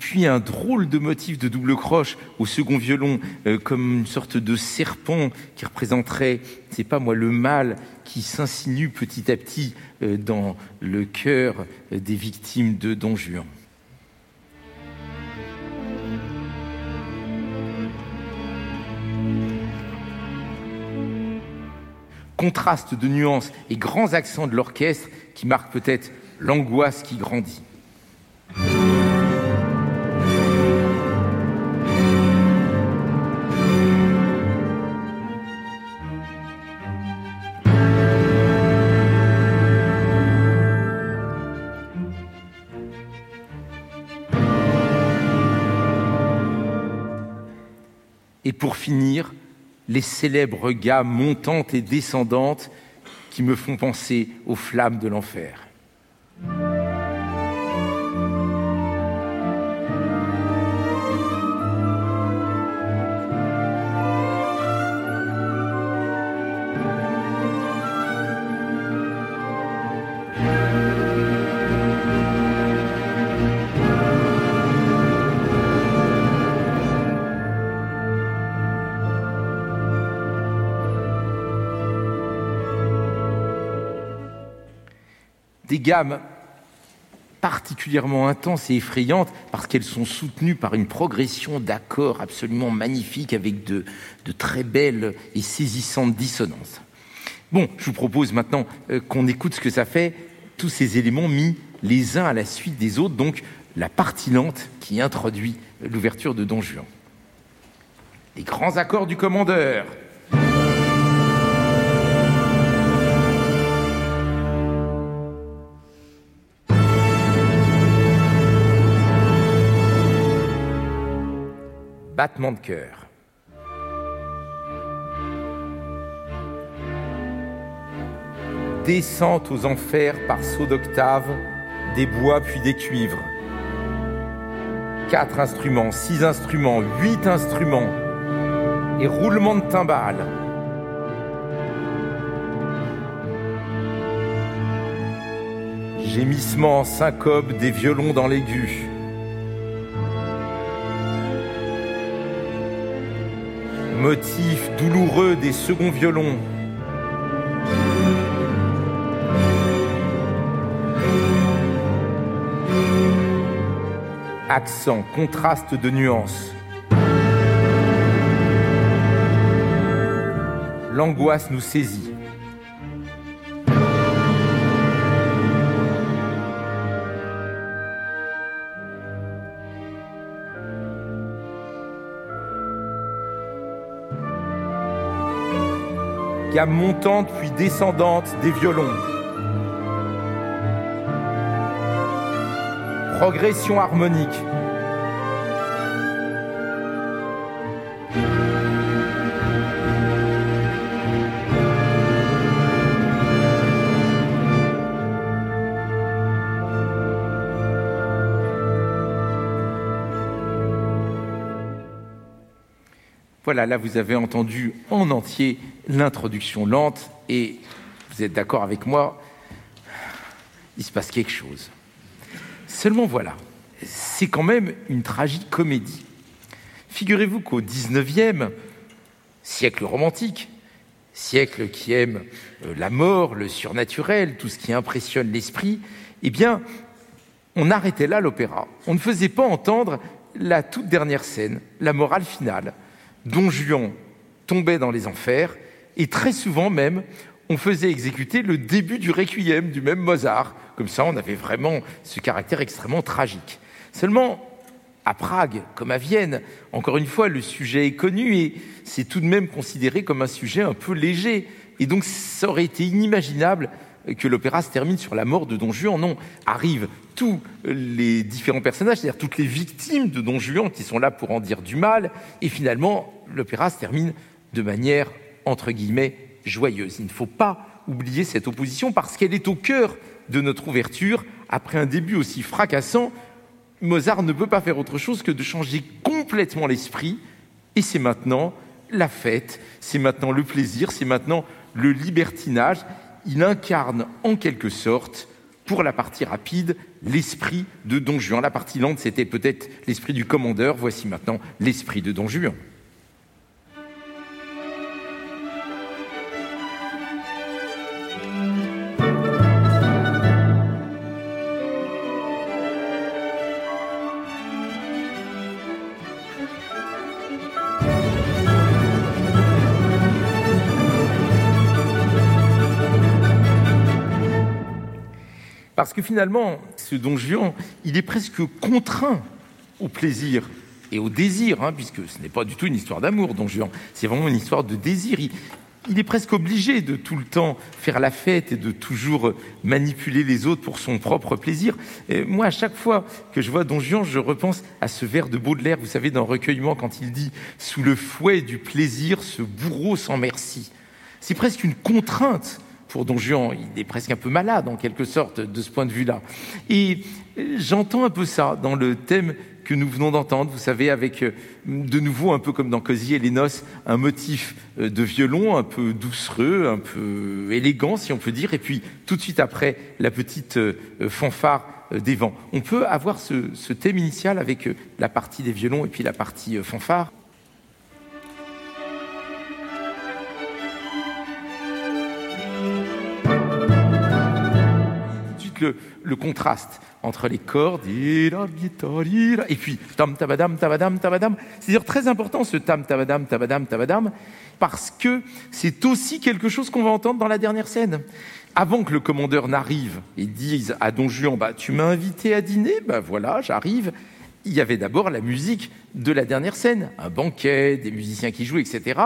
Puis un drôle de motif de double croche au second violon, euh, comme une sorte de serpent qui représenterait, c'est pas moi, le mal qui s'insinue petit à petit euh, dans le cœur euh, des victimes de Don Juan. Contraste de nuances et grands accents de l'orchestre qui marquent peut-être l'angoisse qui grandit. Et pour finir, les célèbres gammes montantes et descendantes qui me font penser aux flammes de l'enfer. Particulièrement intenses et effrayantes parce qu'elles sont soutenues par une progression d'accords absolument magnifique avec de, de, très belles et saisissantes dissonances. Bon, je vous propose maintenant euh, qu'on écoute ce que ça fait, tous ces éléments mis les uns à la suite des autres, donc la partie lente qui introduit l'ouverture de Don Juan. Les grands accords du commandeur, battement de cœur. Descente aux enfers par saut d'octave, des bois puis des cuivres. Quatre instruments, six instruments, huit instruments et roulement de timbales. Gémissement syncope des violons dans l'aigu. Motif douloureux des seconds violons. Accent, contraste de nuances. L'angoisse nous saisit. Gamme montante puis descendante des violons. Progression harmonique. Voilà, là vous avez entendu en entier l'introduction lente et vous êtes d'accord avec moi, il se passe quelque chose. Seulement voilà, c'est quand même une tragique comédie. Figurez-vous qu'au 19e siècle romantique, siècle qui aime euh, la mort, le surnaturel, tout ce qui impressionne l'esprit, eh bien, on arrêtait là l'opéra. On ne faisait pas entendre la toute dernière scène, la morale finale. Don Juan tombait dans les enfers, et très souvent même, on faisait exécuter le début du requiem du même Mozart. Comme ça, on avait vraiment ce caractère extrêmement tragique. Seulement, à Prague, comme à Vienne, encore une fois, le sujet est connu et c'est tout de même considéré comme un sujet un peu léger. Et donc, ça aurait été inimaginable que l'opéra se termine sur la mort de Don Juan. Non, arrivent tous les différents personnages, c'est-à-dire toutes les victimes de Don Juan qui sont là pour en dire du mal. Et finalement, l'opéra se termine de manière, entre guillemets, joyeuse. Il ne faut pas oublier cette opposition parce qu'elle est au cœur de notre ouverture. Après un début aussi fracassant, Mozart ne peut pas faire autre chose que de changer complètement l'esprit. Et c'est maintenant la fête, c'est maintenant le plaisir, c'est maintenant le libertinage. Il incarne en quelque sorte, pour la partie rapide, l'esprit de Don Juan. La partie lente, c'était peut-être l'esprit du commandeur. Voici maintenant l'esprit de Don Juan. Parce que finalement, ce don Juan, il est presque contraint au plaisir et au désir, hein, puisque ce n'est pas du tout une histoire d'amour, don Juan, c'est vraiment une histoire de désir. Il, il, est presque obligé de tout le temps faire la fête et de toujours manipuler les autres pour son propre plaisir. Et moi, à chaque fois que je vois don Juan, je repense à ce vers de Baudelaire, vous savez, dans Recueillement, quand il dit « Sous le fouet du plaisir, ce bourreau sans merci ». C'est presque une contrainte pour Don Juan. Il est presque un peu malade, en quelque sorte, de ce point de vue-là. Et j'entends un peu ça dans le thème que nous venons d'entendre, vous savez, avec euh, de nouveau, un peu comme dans Cosy et les noces, un motif euh, de violon un peu doucereux, un peu élégant, si on peut dire, et puis tout de suite après, la petite euh, fanfare des vents. On peut avoir ce thème initial avec la partie des violons et puis la partie fanfare. Le, le, contraste entre les cordes et puis tam tabadam tabadam tabadam. C'est-à-dire très important ce tam tabadam tabadam tabadam parce que c'est aussi quelque chose qu'on va entendre dans la dernière scène. Avant que le commandeur n'arrive et dise à Don Juan bah tu m'as invité à dîner, bah voilà, j'arrive. Il y avait d'abord la musique de la dernière scène, un banquet, des musiciens qui jouent, etc.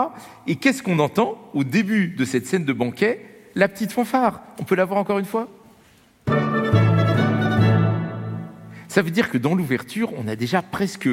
Et qu'est-ce qu'on entend au début de cette scène de banquet? La petite fanfare. On peut la voir encore une fois? Ça veut dire que dans l'ouverture, on a déjà presque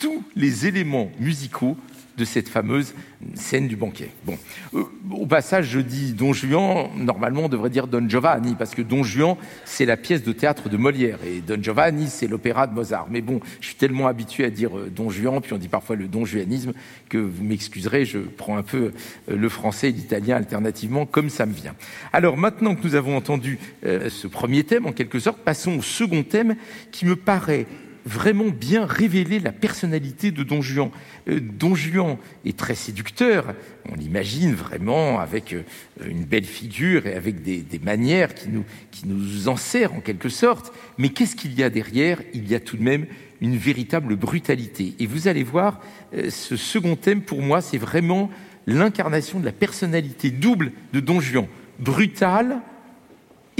tous les éléments musicaux de cette fameuse scène du banquet. Bon, euh, au passage, je dis Don Juan, normalement on devrait dire Don Giovanni, parce que Don Juan, c'est la pièce de théâtre de Molière, et Don Giovanni, c'est l'opéra de Mozart. Mais bon, je suis tellement habitué à dire euh, Don Juan, puis on dit parfois le Don Juanisme, que vous m'excuserez, je prends un peu euh, le français et l'italien alternativement, comme ça me vient. Alors maintenant que nous avons entendu ce premier thème, en quelque sorte, passons au second thème, qui me paraît vraiment bien révéler la personnalité de Don Juan. Euh, Don Juan est très séducteur, on l'imagine vraiment avec euh, une belle figure et avec des, manières qui nous, qui nous enserrent en quelque sorte, mais qu'est-ce qu'il y a derrière? Il y a tout de même une véritable brutalité. Et vous allez voir, euh, ce second thème, pour moi, c'est vraiment l'incarnation de la personnalité double de Don Juan. Brutal,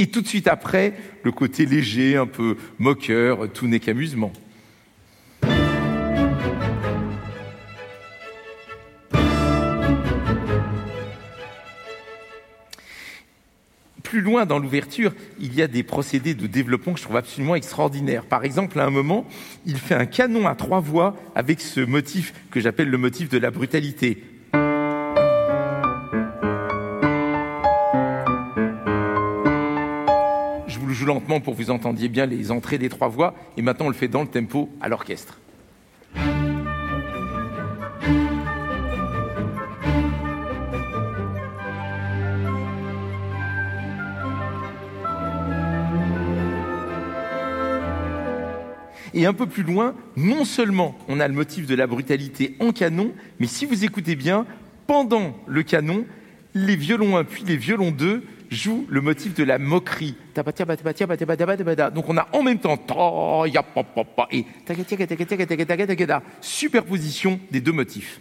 et tout de suite après, le côté léger, un peu moqueur, tout n'est qu'amusement. Plus loin dans l'ouverture, il y a des procédés de développement que je trouve absolument extraordinaires. Par exemple, à un moment, il fait un canon à trois voix avec ce motif que j'appelle le motif de la brutalité. Lentement pour que vous entendiez bien les entrées des trois voix, et maintenant on le fait dans le tempo à l'orchestre. Et un peu plus loin, non seulement on a le motif de la brutalité en canon, mais si vous écoutez bien, pendant le canon, les violons 1 puis les violons 2 joue le motif de la moquerie. Donc on a en même temps et superposition des deux motifs.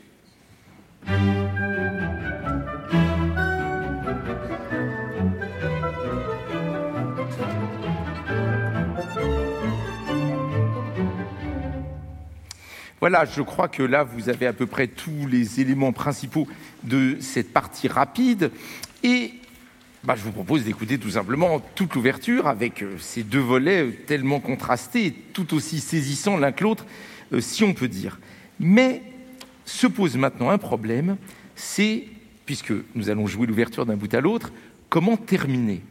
Voilà, je crois que là, vous avez à peu près tous les éléments principaux de cette partie rapide. Et bah, je vous propose d'écouter tout simplement toute l'ouverture avec euh, ces deux volets euh, tellement contrastés et tout aussi saisissants l'un que l'autre, euh, si on peut dire. Mais se pose maintenant un problème, c'est, puisque nous allons jouer l'ouverture d'un bout à l'autre, comment terminer?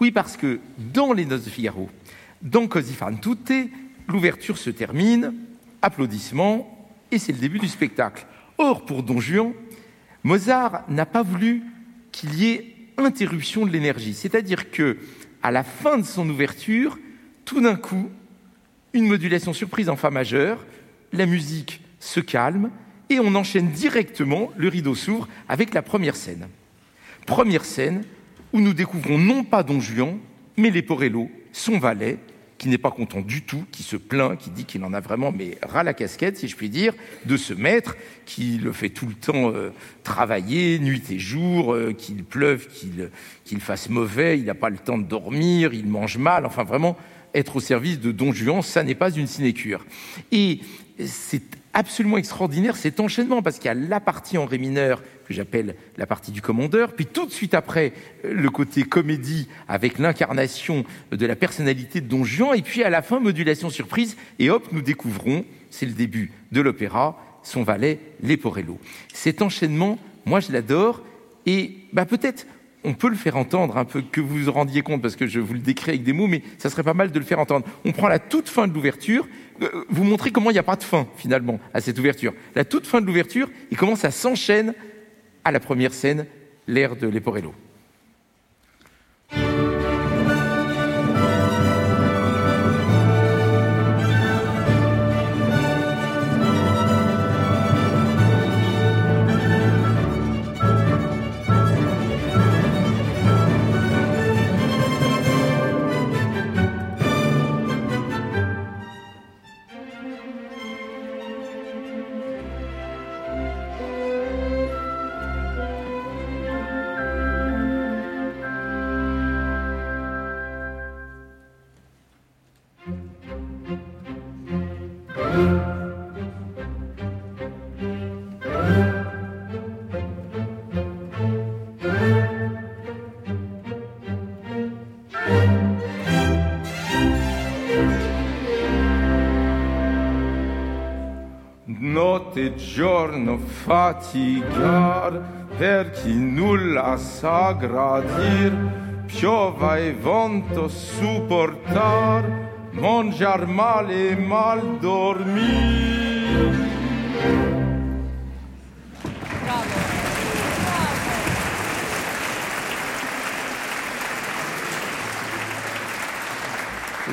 Oui, parce que dans les Noces de Figaro, dans Così fan tutte, l'ouverture se termine applaudissements, et c'est le début du spectacle. Or, pour Don Juan, Mozart n'a pas voulu qu'il y ait interruption de l'énergie, c'est-à-dire que à la fin de son ouverture, tout d'un coup, une modulation surprise en fa majeur, la musique se calme et on enchaîne directement, le rideau s'ouvre avec la première scène. Première scène où nous découvrons non pas Don Juan, mais Leporello, son valet, qui n'est pas content du tout, qui se plaint, qui dit qu'il en a vraiment mais ras la casquette, si je puis dire, de ce maître qui le fait tout le temps euh, travailler, nuit et jour, euh, qu'il pleuve, qu'il qu'il fasse mauvais, il n'a pas le temps de dormir, il mange mal, enfin vraiment être au service de Don Juan, ça n'est pas une sinécure. Et c'est absolument extraordinaire cet enchaînement, parce qu'il y a la partie en ré mineur que j'appelle la partie du commandeur, puis tout de suite après, le côté comédie avec l'incarnation de la personnalité de Don Juan, et puis à la fin, modulation surprise, et hop, nous découvrons, c'est le début de l'opéra, son valet Leporello. Cet enchaînement, moi je l'adore, et bah, peut-être on peut le faire entendre un peu, que vous vous rendiez compte, parce que je vous le décris avec des mots, mais ça serait pas mal de le faire entendre. On prend la toute fin de l'ouverture, euh, vous montrez comment il n'y a pas de fin, finalement, à cette ouverture. La toute fin de l'ouverture, et comment ça s'enchaîne à la première scène, l'ère de Leporello. Fatigar per chi nulla sa gradir, piova e vento supportar, mangiar male e mal dormir.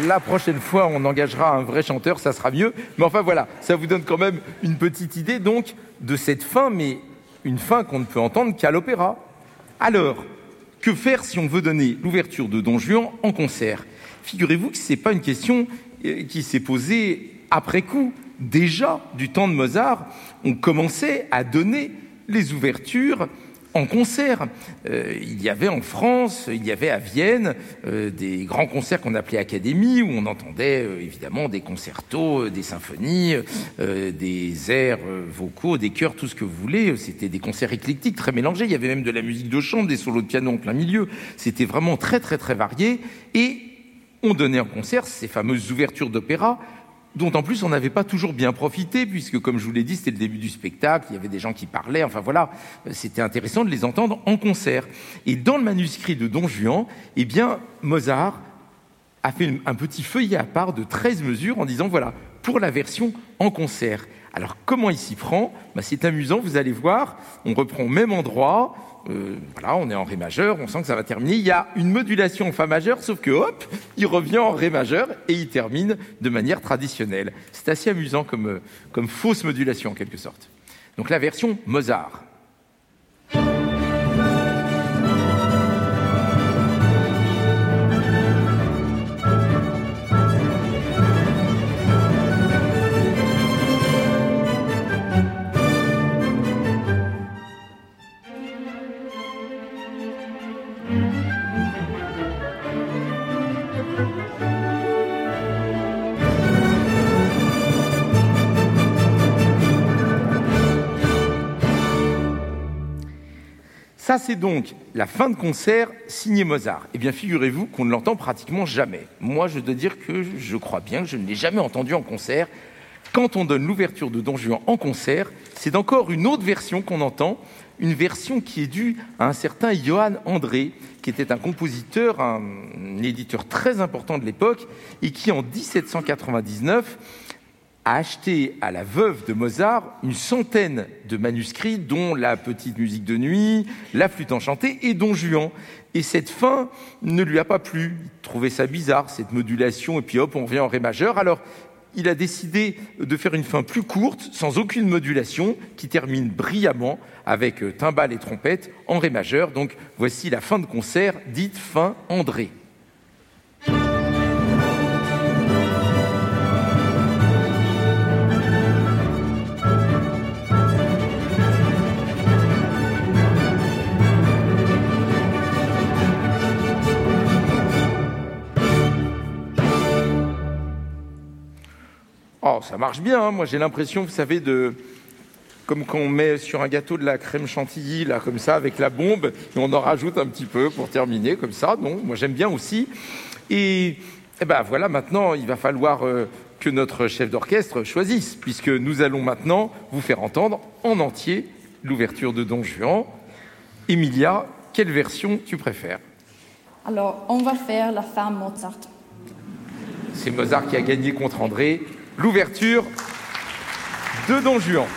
La prochaine fois, on engagera un vrai chanteur, ça sera mieux. Mais enfin voilà, ça vous donne quand même une petite idée donc de cette fin, mais une fin qu'on ne peut entendre qu'à l'opéra. Alors, que faire si on veut donner l'ouverture de Don Juan en concert? Figurez-vous que ce n'est pas une question euh, qui s'est posée après coup. Déjà, du temps de Mozart, on commençait à donner les ouvertures en concert. Euh, il y avait en France, il y avait à Vienne euh, des grands concerts qu'on appelait académies, où on entendait euh, évidemment des concertos, des symphonies, des airs vocaux, des chœurs, tout ce que vous voulez. C'était des concerts éclectiques, très mélangés. Il y avait même de la musique de chambre, des solos de piano en plein milieu. C'était vraiment très très très varié. Et on donnait en concert ces fameuses ouvertures d'opéra dont en plus on n'avait pas toujours bien profité, puisque comme je vous l'ai dit, c'était le début du spectacle, il y avait des gens qui parlaient, enfin voilà, c'était intéressant de les entendre en concert. Et dans le manuscrit de Don Juan, eh bien, Mozart a fait un petit feuillet à part de 13 mesures en disant, voilà, pour la version en concert. Alors comment il s'y prend? Bah, C'est amusant, vous allez voir, on reprend au même endroit, euh, voilà, on est en Ré majeur, on sent que ça va terminer. Il y a une modulation en Fa majeur, sauf que hop, il revient en Ré majeur et il termine de manière traditionnelle. C'est assez amusant comme, euh, comme fausse modulation en quelque sorte. Donc la version Mozart. Ça, c'est donc la fin de concert signée Mozart. Eh bien, figurez-vous qu'on ne l'entend pratiquement jamais. Moi, je dois dire que je crois bien que je ne l'ai jamais entendu en concert. Quand on donne l'ouverture de Don Juan en concert, c'est encore une autre version qu'on entend, une version qui est due à un certain Johann André, qui était un compositeur, un, éditeur très important de l'époque, et qui, en 1799, a acheté à la veuve de Mozart une centaine de manuscrits, dont la petite musique de nuit, la flûte enchantée et Don Juan. Et cette fin ne lui a pas plu. Il trouvait ça bizarre, cette modulation, et puis hop, on revient en ré majeur. Alors, il a décidé de faire une fin plus courte, sans aucune modulation, qui termine brillamment avec euh, timbales et trompettes en ré majeur. Donc, voici la fin de concert, dite fin André. Oh, ça marche bien. Hein. Moi, j'ai l'impression, vous savez, de comme quand on met sur un gâteau de la crème chantilly, là, comme ça, avec la bombe, et on en rajoute un petit peu pour terminer, comme ça. Donc, moi, j'aime bien aussi. Et, eh ben voilà, maintenant, il va falloir euh, que notre chef d'orchestre choisisse, puisque nous allons maintenant vous faire entendre en entier l'ouverture de Don Juan. Emilia, quelle version tu préfères? Alors, on va faire la femme Mozart. C'est Mozart qui a gagné contre André l'ouverture de Don Juan.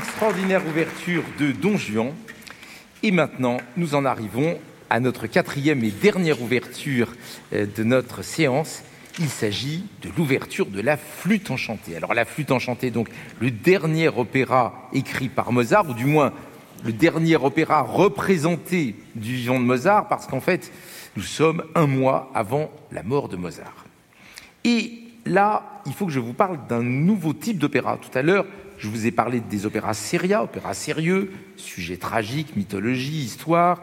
Extraordinaire ouverture de Don Juan. Et maintenant, nous en arrivons à notre quatrième et dernière ouverture euh, de notre séance. Il s'agit de l'ouverture de la flûte enchantée. Alors la flûte enchantée, donc le dernier opéra écrit par Mozart, ou du moins le dernier opéra représenté du vivant de Mozart, parce qu'en fait, nous sommes un mois avant la mort de Mozart. Et là, il faut que je vous parle d'un nouveau type d'opéra. Tout à l'heure, je vous ai parlé des opéras seria, opéras sérieux, sujets tragiques, mythologie, histoire,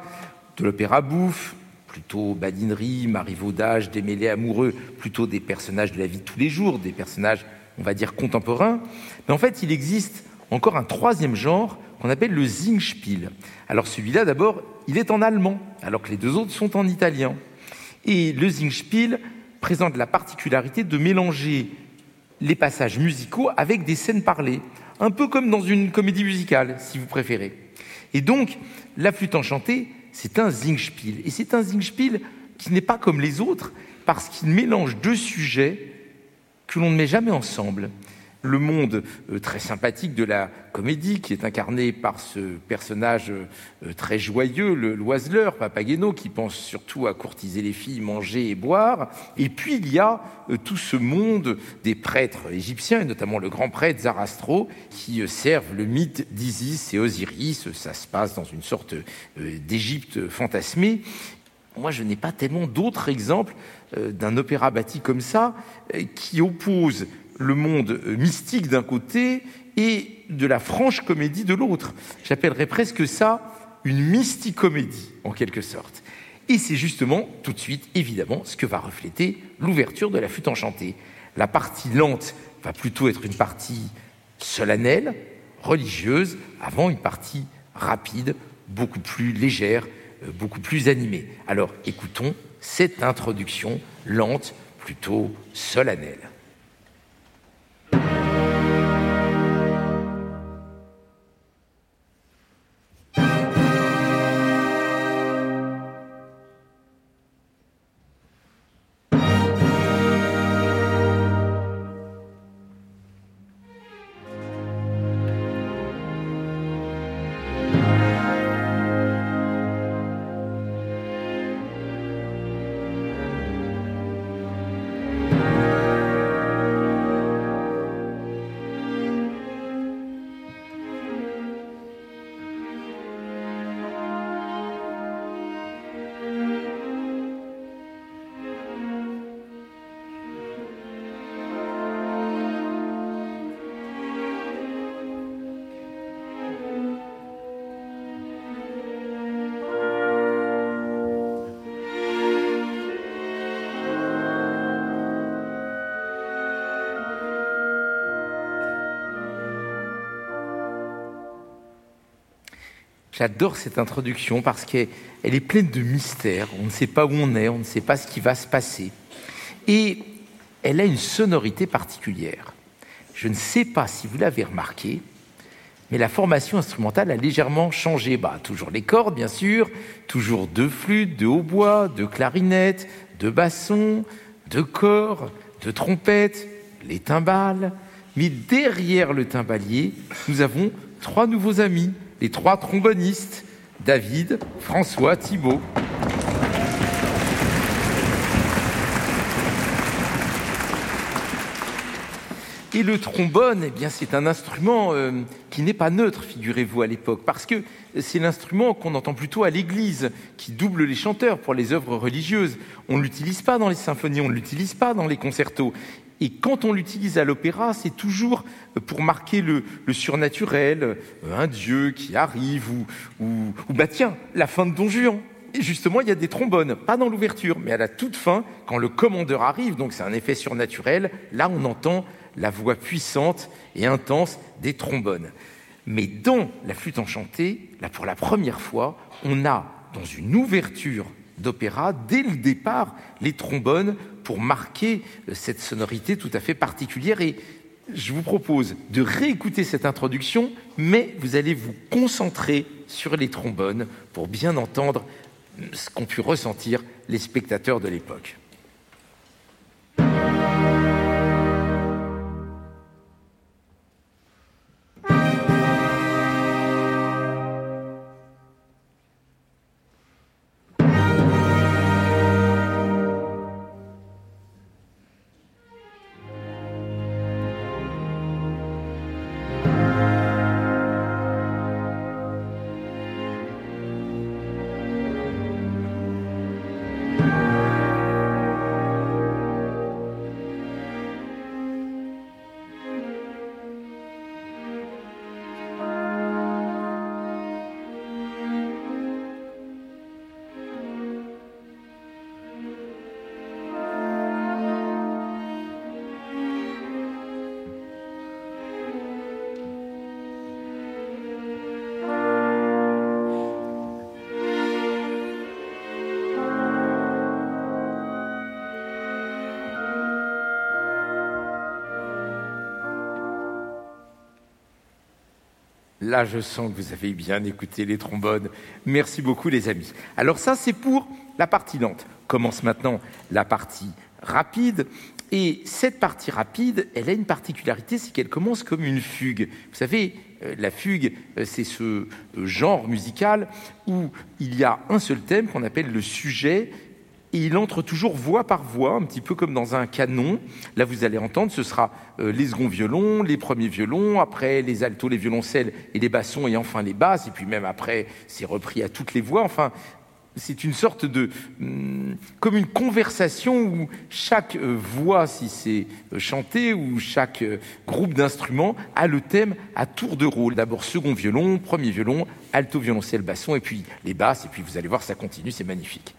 de l'opéra bouffe, plutôt badinerie, marivaudage, démêlés amoureux, plutôt des personnages de la vie de tous les jours, des personnages, on va dire, contemporains. Mais en fait, il existe encore un troisième genre qu'on appelle le Singspiel. Alors celui-là, d'abord, il est en allemand, alors que les deux autres sont en italien. Et le Singspiel présente la particularité de mélanger les passages musicaux avec des scènes parlées un peu comme dans une comédie musicale, si vous préférez. Et donc, la flûte enchantée, c'est un Singspiel. Et c'est un Singspiel qui n'est pas comme les autres, parce qu'il mélange deux sujets que l'on ne met jamais ensemble le monde euh, très sympathique de la comédie, qui est incarné par ce personnage euh, très joyeux, le loiseleur, Papageno, qui pense surtout à courtiser les filles, manger et boire. Et puis il y a euh, tout ce monde des prêtres égyptiens, et notamment le grand prêtre Zarastro, qui servent le mythe d'Isis et Osiris. Ça se passe dans une sorte d'Égypte fantasmée. Moi, je n'ai pas tellement d'autres exemples d'un opéra bâti comme ça, qui oppose le monde mystique d'un côté et de la franche comédie de l'autre. J'appellerais presque ça une mysticomédie, en quelque sorte. Et c'est justement, tout de suite, évidemment, ce que va refléter l'ouverture de la flûte enchantée. La partie lente va plutôt être une partie solennelle, religieuse, avant une partie rapide, beaucoup plus légère, euh, beaucoup plus animée. Alors écoutons cette introduction lente, plutôt solennelle. J'adore cette introduction parce qu'elle est pleine de mystères. On ne sait pas où on est, on ne sait pas ce qui va se passer. Et elle a une sonorité particulière. Je ne sais pas si vous l'avez remarqué, mais la formation instrumentale a légèrement changé. Bah, toujours les cordes, bien sûr, toujours deux flûtes, deux hautbois, deux clarinettes, deux bassons, deux corps, deux trompettes, les timbales. Mais derrière le timbalier, nous avons trois nouveaux amis, les trois trombonistes, David, François, Thibault. Et le trombone, eh bien, c'est un instrument euh, qui n'est pas neutre, figurez-vous, à l'époque, parce que c'est l'instrument qu'on entend plutôt à l'église, qui double les chanteurs pour les œuvres religieuses. On ne l'utilise pas dans les symphonies, on ne l'utilise pas dans les concertos. Et quand on l'utilise à l'opéra, c'est toujours pour marquer le, surnaturel, euh, un dieu qui arrive, ou, ou, ou, bah tiens, la fin de Don Juan. Et justement, il y a des trombones, pas dans l'ouverture, mais à la toute fin, quand le commandeur arrive, donc c'est un effet surnaturel, là on entend la voix puissante et intense des trombones. Mais dans la flûte enchantée, là pour la première fois, on a dans une ouverture d'opéra, dès le départ, les trombones pour marquer euh, cette sonorité tout à fait particulière. Et je vous propose de réécouter cette introduction, mais vous allez vous concentrer sur les trombones pour bien entendre ce qu'ont pu ressentir les spectateurs de l'époque. Là, je sens que vous avez bien écouté les trombones. Merci beaucoup, les amis. Alors ça, c'est pour la partie lente. Commence maintenant la partie rapide. Et cette partie rapide, elle a une particularité, c'est qu'elle commence comme une fugue. Vous savez, euh, la fugue, euh, c'est ce euh, genre musical où il y a un seul thème qu'on appelle le sujet et il entre toujours voix par voix, un petit peu comme dans un canon. Là, vous allez entendre, ce sera euh, les seconds violons, les premiers violons, après les altos, les violoncelles et les bassons, et enfin les basses, et puis même après, c'est repris à toutes les voix. Enfin, c'est une sorte de... Hmm, comme une conversation où chaque euh, voix, si c'est euh, chanté, ou chaque groupe d'instruments a le thème à tour de rôle. D'abord second violon, premier violon, alto, violoncelle, basson, et puis les basses, et puis vous allez voir, ça continue, c'est magnifique.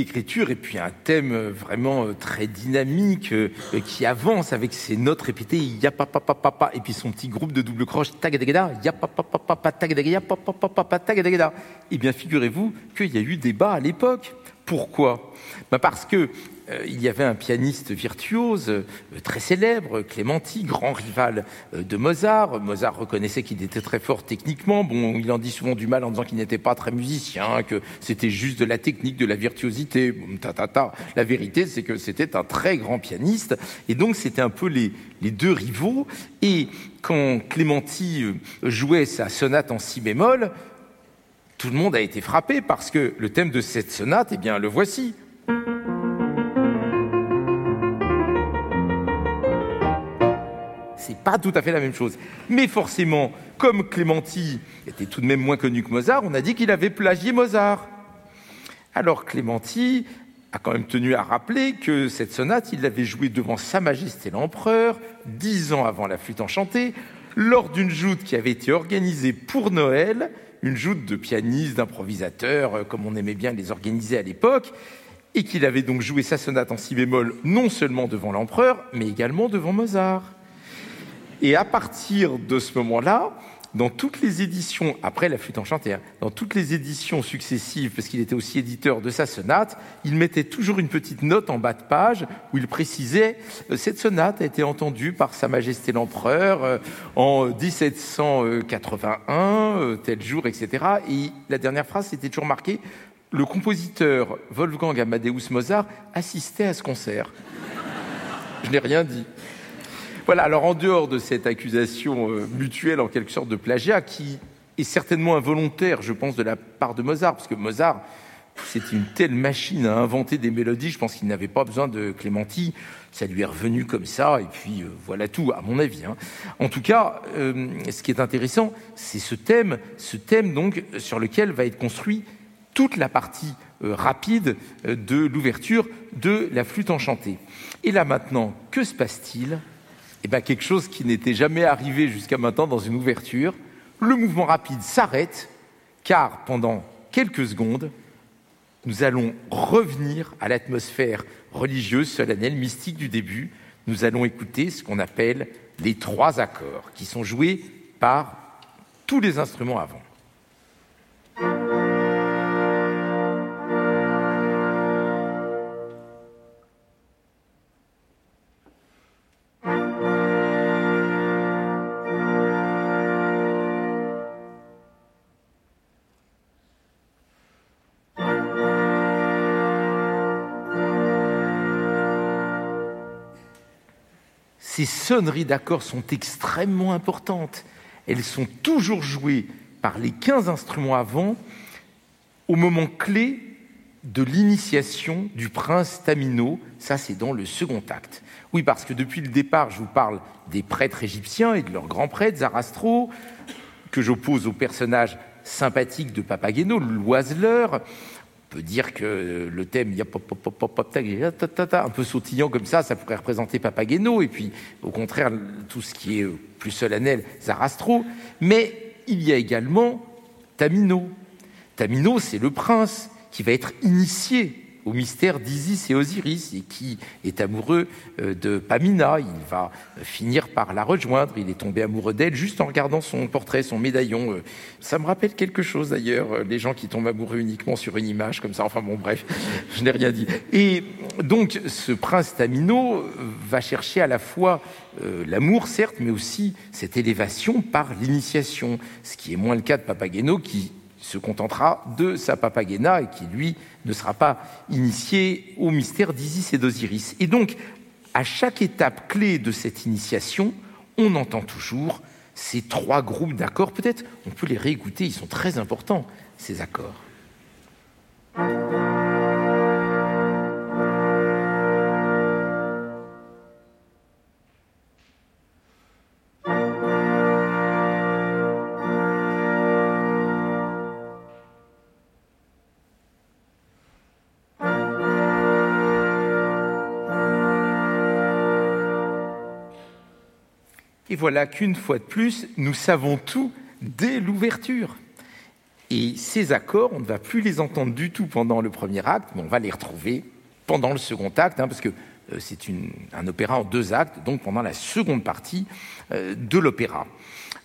Écriture et puis un thème euh, vraiment euh, très dynamique euh, qui avance avec ses notes répétées ya papa papa et puis son petit groupe de double croche tagadagada ya papa papa tagadagada tagadagada. Eh bien figurez-vous qu'il y a eu débat à l'époque. Pourquoi? Ben Parce que il y avait un pianiste virtuose euh, très célèbre, Clémenti, grand rival euh, de Mozart. Mozart reconnaissait qu'il était très fort techniquement. Bon, il en dit souvent du mal en disant qu'il n'était pas très musicien, que c'était juste de la technique, de la virtuosité. Ta, ta, ta. La vérité, c'est que c'était un très grand pianiste. Et donc, c'était un peu les, les deux rivaux. Et quand Clémenti jouait sa sonate en si bémol, tout le monde a été frappé parce que le thème de cette sonate, eh bien, le voici. C'est pas tout à fait la même chose. Mais forcément, comme Clémenti était tout de même moins connu que Mozart, on a dit qu'il avait plagié Mozart. Alors Clémenti a quand même tenu à rappeler que cette sonate, il l'avait jouée devant Sa Majesté l'Empereur, dix ans avant la flûte enchantée, lors d'une joute qui avait été organisée pour Noël, une joute de pianistes, d'improvisateurs, euh, comme on aimait bien les organiser à l'époque, et qu'il avait donc joué sa sonate en si bémol non seulement devant l'empereur, mais également devant Mozart. Et à partir de ce moment-là, dans toutes les éditions, après la flûte enchantée, hein, dans toutes les éditions successives, parce qu'il était aussi éditeur de sa sonate, il mettait toujours une petite note en bas de page où il précisait euh, cette sonate a été entendue par Sa Majesté l'Empereur euh, en 1781, euh, tel jour, etc. Et la dernière phrase, c'était toujours marqué le compositeur Wolfgang Amadeus Mozart assistait à ce concert. Je n'ai rien dit. Voilà, alors en dehors de cette accusation euh, mutuelle en quelque sorte de plagiat, qui est certainement involontaire, je pense, de la part de Mozart, parce que Mozart, c'est une telle machine à inventer des mélodies, je pense qu'il n'avait pas besoin de Clémenti, ça lui est revenu comme ça, et puis euh, voilà tout, à mon avis. Hein. En tout cas, euh, ce qui est intéressant, c'est ce thème, ce thème donc sur lequel va être construit toute la partie rapide de l'ouverture de la flûte enchantée. Et là maintenant, que se passe-t-il? Eh bien, quelque chose qui n'était jamais arrivé jusqu'à maintenant dans une ouverture. Le mouvement rapide s'arrête, car pendant quelques secondes, nous allons revenir à l'atmosphère religieuse, solennelle, mystique du début. Nous allons écouter ce qu'on appelle les trois accords, qui sont joués par tous les instruments avant. Ces sonneries d'accords sont extrêmement importantes. Elles sont toujours jouées par les 15 instruments avant au moment clé de l'initiation du prince Tamino. Ça, c'est dans le second acte. Oui, parce que depuis le départ, je vous parle des prêtres égyptiens et de leur grand prêtre, Zarastro, que j'oppose au personnage sympathique de Papageno, l'oiseleur peut dire que le thème, un peu sautillant comme ça, ça pourrait représenter Papageno, et puis au contraire, tout ce qui est plus solennel, Zarastro. Mais il y a également Tamino. Tamino, c'est le prince qui va être initié au mystère d'Isis et Osiris et qui est amoureux euh, de Pamina. Il va finir par la rejoindre. Il est tombé amoureux d'elle juste en regardant son portrait, son médaillon. Euh, ça me rappelle quelque chose d'ailleurs, euh, les gens qui tombent amoureux uniquement sur une image comme ça. Enfin bon, bref, *laughs* je n'ai rien dit. Et donc, ce prince Tamino va chercher à la fois l'amour, certes, mais aussi cette élévation par l'initiation, ce qui est moins le cas de Papageno qui se contentera de sa papagena et qui, lui, ne sera pas initié au mystère d'Isis et d'Osiris. Et donc, à chaque étape clé de cette initiation, on entend toujours ces trois groupes d'accords. Peut-être on peut les réécouter, ils sont très importants, ces accords. Voilà qu'une fois de plus, nous savons tout dès l'ouverture. Et ces accords, on ne va plus les entendre du tout pendant le premier acte, mais on va les retrouver pendant le second acte, hein, parce que euh, c'est un opéra en deux actes, donc pendant la seconde partie euh, de l'opéra.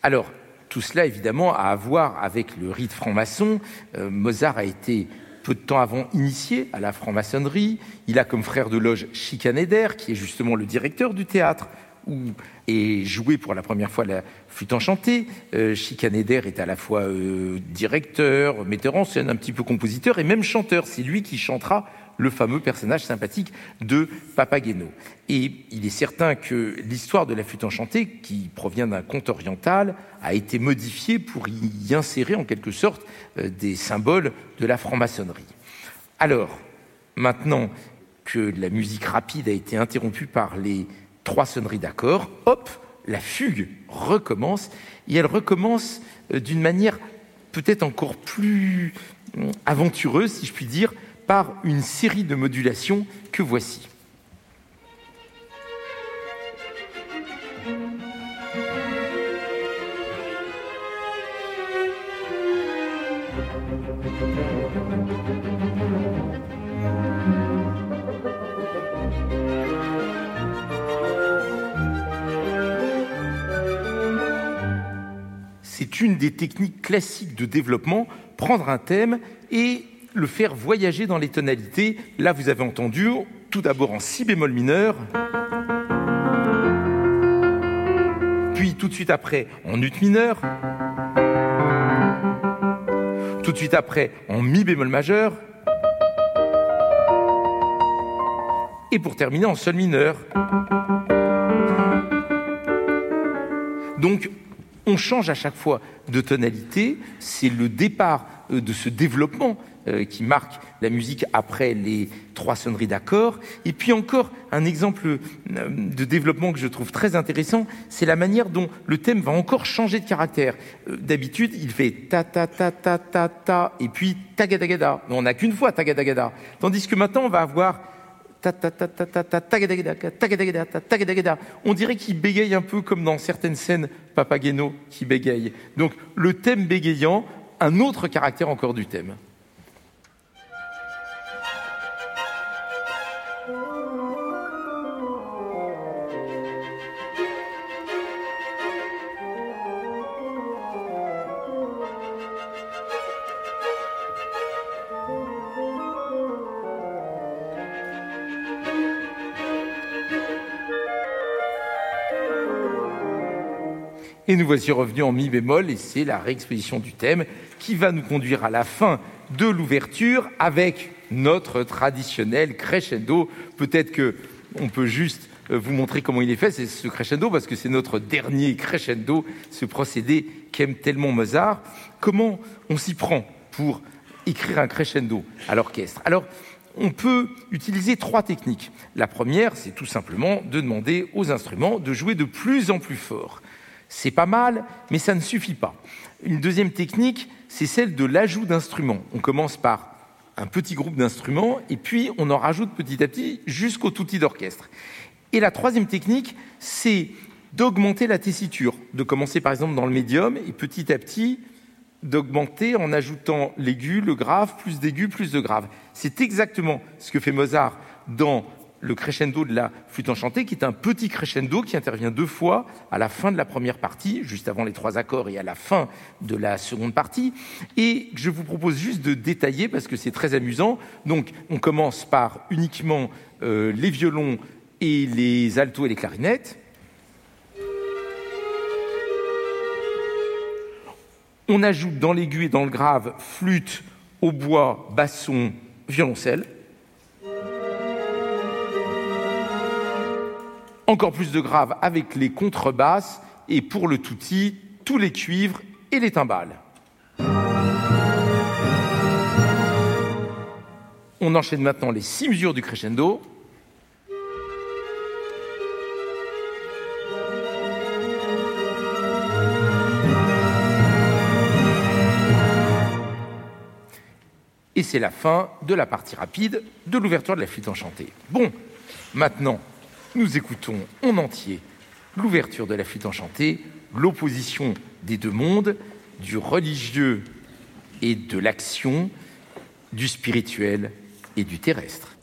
Alors, tout cela, évidemment, a à voir avec le rite franc-maçon. Euh, Mozart a été peu de temps avant initié à la franc-maçonnerie. Il a comme frère de loge Chicanéder, qui est justement le directeur du théâtre, où est joué pour la première fois la flûte enchantée. Euh, Chicanéder est à la fois euh, directeur, metteur en scène, un petit peu compositeur et même chanteur. C'est lui qui chantera le fameux personnage sympathique de Papageno. Et il est certain que l'histoire de la flûte enchantée, qui provient d'un conte oriental, a été modifiée pour y insérer en quelque sorte euh, des symboles de la franc-maçonnerie. Alors, maintenant que la musique rapide a été interrompue par les trois sonneries d'accords, hop, la fugue recommence, et elle recommence euh, d'une manière peut-être encore plus hum, aventureuse, si je puis dire, par une série de modulations que voici. C'est une des techniques classiques de développement, prendre un thème et le faire voyager dans les tonalités. Là, vous avez entendu, tout d'abord en si bémol mineur, puis tout de suite après en ut mineur, tout de suite après en mi bémol majeur, et pour terminer en sol mineur. Donc, on change à chaque fois de tonalité, c'est le départ euh, de ce développement euh, qui marque la musique après les trois sonneries d'accord. Et puis encore un exemple euh, de développement que je trouve très intéressant, c'est la manière dont le thème va encore changer de caractère. D'habitude, il fait ta ta ta ta ta ta et puis tagadagada. On n'a qu'une fois tagadagada. Tandis que maintenant, on va avoir on dirait qu'il bégaye un peu comme dans certaines scènes Papageno qui bégaye. Donc le thème bégayant, un autre caractère encore du thème. Et nous voici revenus en mi bémol, et c'est la réexposition du thème qui va nous conduire à la fin de l'ouverture avec notre traditionnel crescendo. Peut-être que on peut juste euh, vous montrer comment il est fait, c'est ce crescendo, parce que c'est notre dernier crescendo, ce procédé qu'aime tellement Mozart. Comment on s'y prend pour écrire un crescendo à l'orchestre? Alors, on peut utiliser trois techniques. La première, c'est tout simplement de demander aux instruments de jouer de plus en plus fort. C'est pas mal, mais ça ne suffit pas. Une deuxième technique, c'est celle de l'ajout d'instruments. On commence par un petit groupe d'instruments et puis on en rajoute petit à petit jusqu'au tout d'orchestre. Et la troisième technique, c'est d'augmenter la tessiture, de commencer par exemple dans le médium et petit à petit d'augmenter en ajoutant l'aigu, le grave, plus d'aigu, plus de grave. C'est exactement ce que fait Mozart dans le crescendo de la flûte enchantée, qui est un petit crescendo qui intervient deux fois à la fin de la première partie, juste avant les trois accords et à la fin de la seconde partie. Et je vous propose juste de détailler parce que c'est très amusant. Donc, on commence par uniquement euh, les violons et les altos et les clarinettes. On ajoute dans l'aigu et dans le grave flûte, hautbois, basson, violoncelle. Encore plus de grave avec les contrebasses et pour le tutti, tous les cuivres et les timbales. On enchaîne maintenant les six mesures du crescendo. Et c'est la fin de la partie rapide de l'ouverture de la flûte enchantée. Bon, maintenant, nous écoutons en entier l'ouverture de la flûte enchantée, l'opposition des deux mondes, du religieux et de l'action, du spirituel et du terrestre.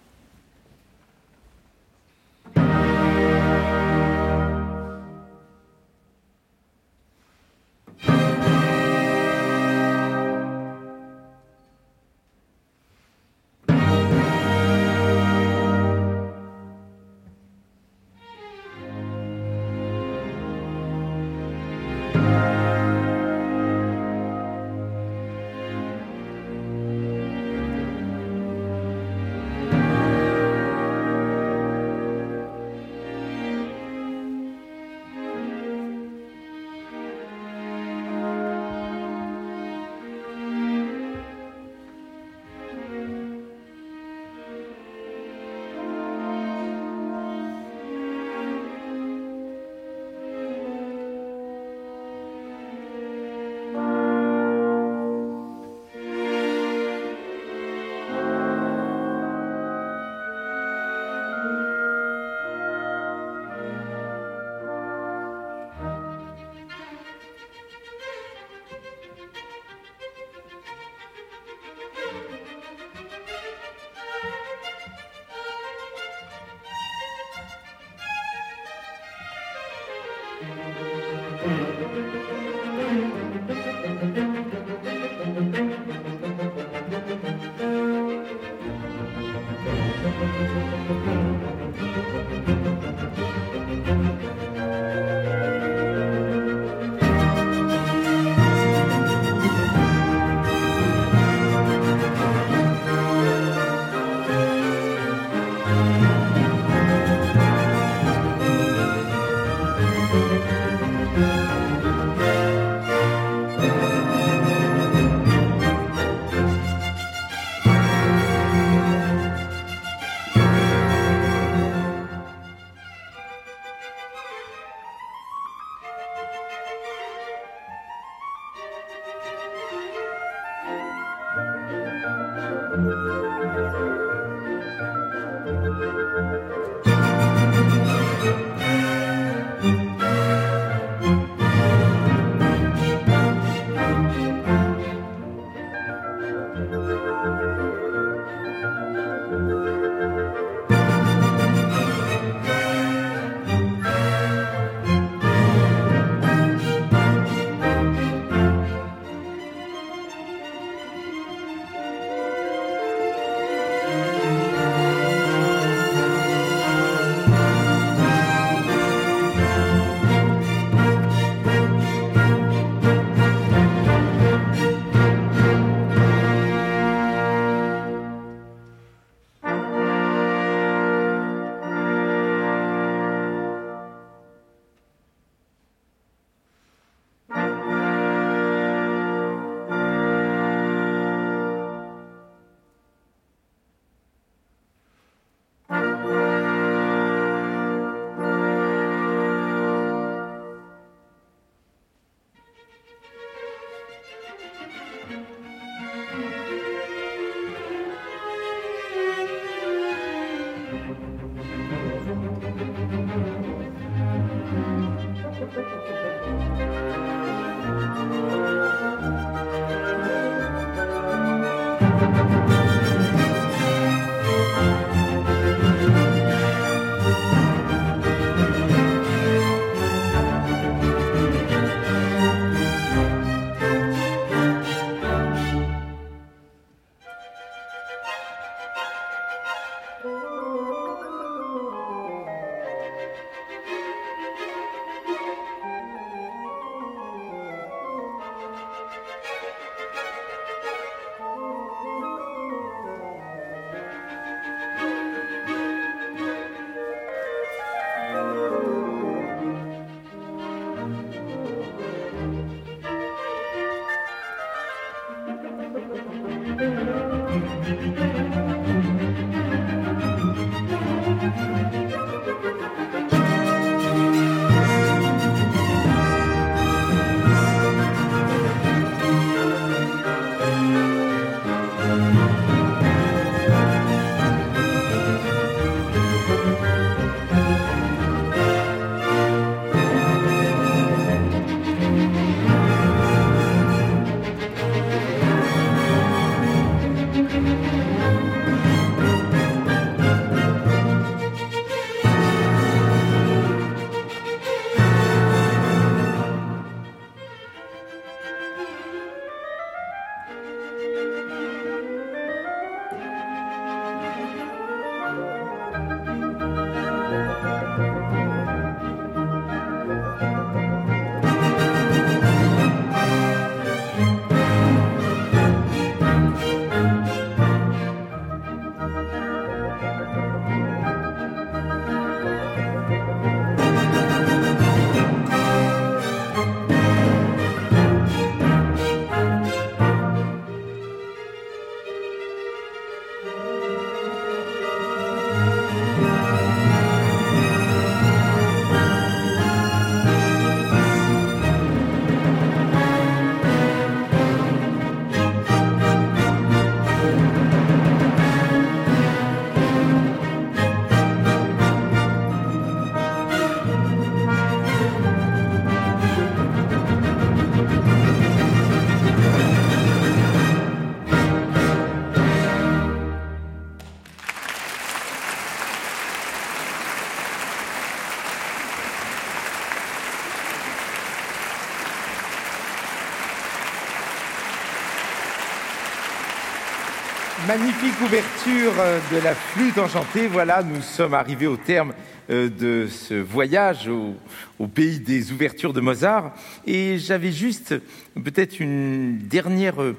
Magnifique ouverture euh, de la flûte enchantée. Voilà, nous sommes arrivés au terme euh, de ce voyage au, pays des ouvertures de Mozart. Et j'avais juste peut-être une dernière euh,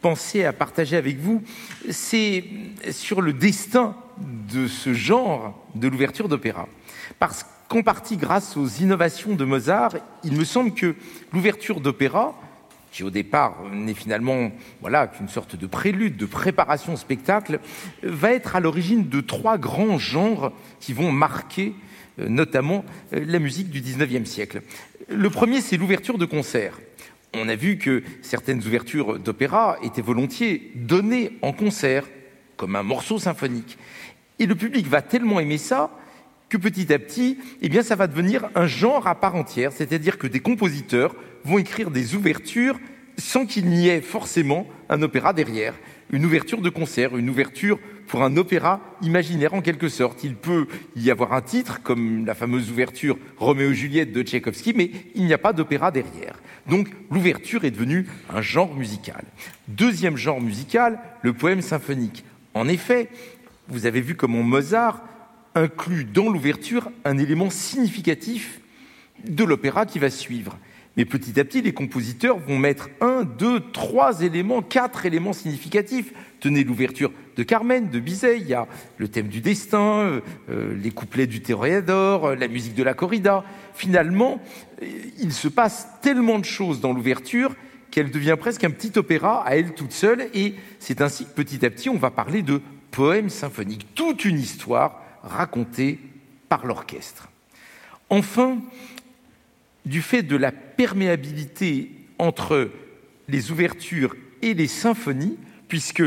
pensée à partager avec vous. C'est sur le destin de ce genre de l'ouverture d'opéra. Parce qu'en partie grâce aux innovations de Mozart, il me semble que l'ouverture d'opéra, qui au départ n'est finalement voilà qu'une sorte de prélude, de préparation au spectacle, va être à l'origine de trois grands genres qui vont marquer euh, notamment euh, la musique du XIXe siècle. Le premier, c'est l'ouverture de concert. On a vu que certaines ouvertures d'opéra étaient volontiers données en concert, comme un morceau symphonique. Et le public va tellement aimer ça que petit à petit, eh bien, ça va devenir un genre à part entière, c'est-à-dire que des compositeurs vont écrire des ouvertures sans qu'il n'y ait forcément un opéra derrière, une ouverture de concert, une ouverture pour un opéra imaginaire en quelque sorte. Il peut y avoir un titre, comme la fameuse ouverture Roméo-Juliette de Tchaïkovski, mais il n'y a pas d'opéra derrière. Donc l'ouverture est devenue un genre musical. Deuxième genre musical, le poème symphonique. En effet, vous avez vu comment Mozart inclut dans l'ouverture un élément significatif de l'opéra qui va suivre. Mais petit à petit, les compositeurs vont mettre un, deux, trois éléments, quatre éléments significatifs. Tenez l'ouverture de Carmen, de Bizet, il y a le thème du destin, euh, euh, les couplets du Toréador, euh, la musique de la corrida. Finalement, il se passe tellement de choses dans l'ouverture qu'elle devient presque un petit opéra à elle toute seule, et c'est ainsi que petit à petit, on va parler de poème symphonique, toute une histoire racontée par l'orchestre. Enfin, du fait de la perméabilité entre les ouvertures et les symphonies, puisque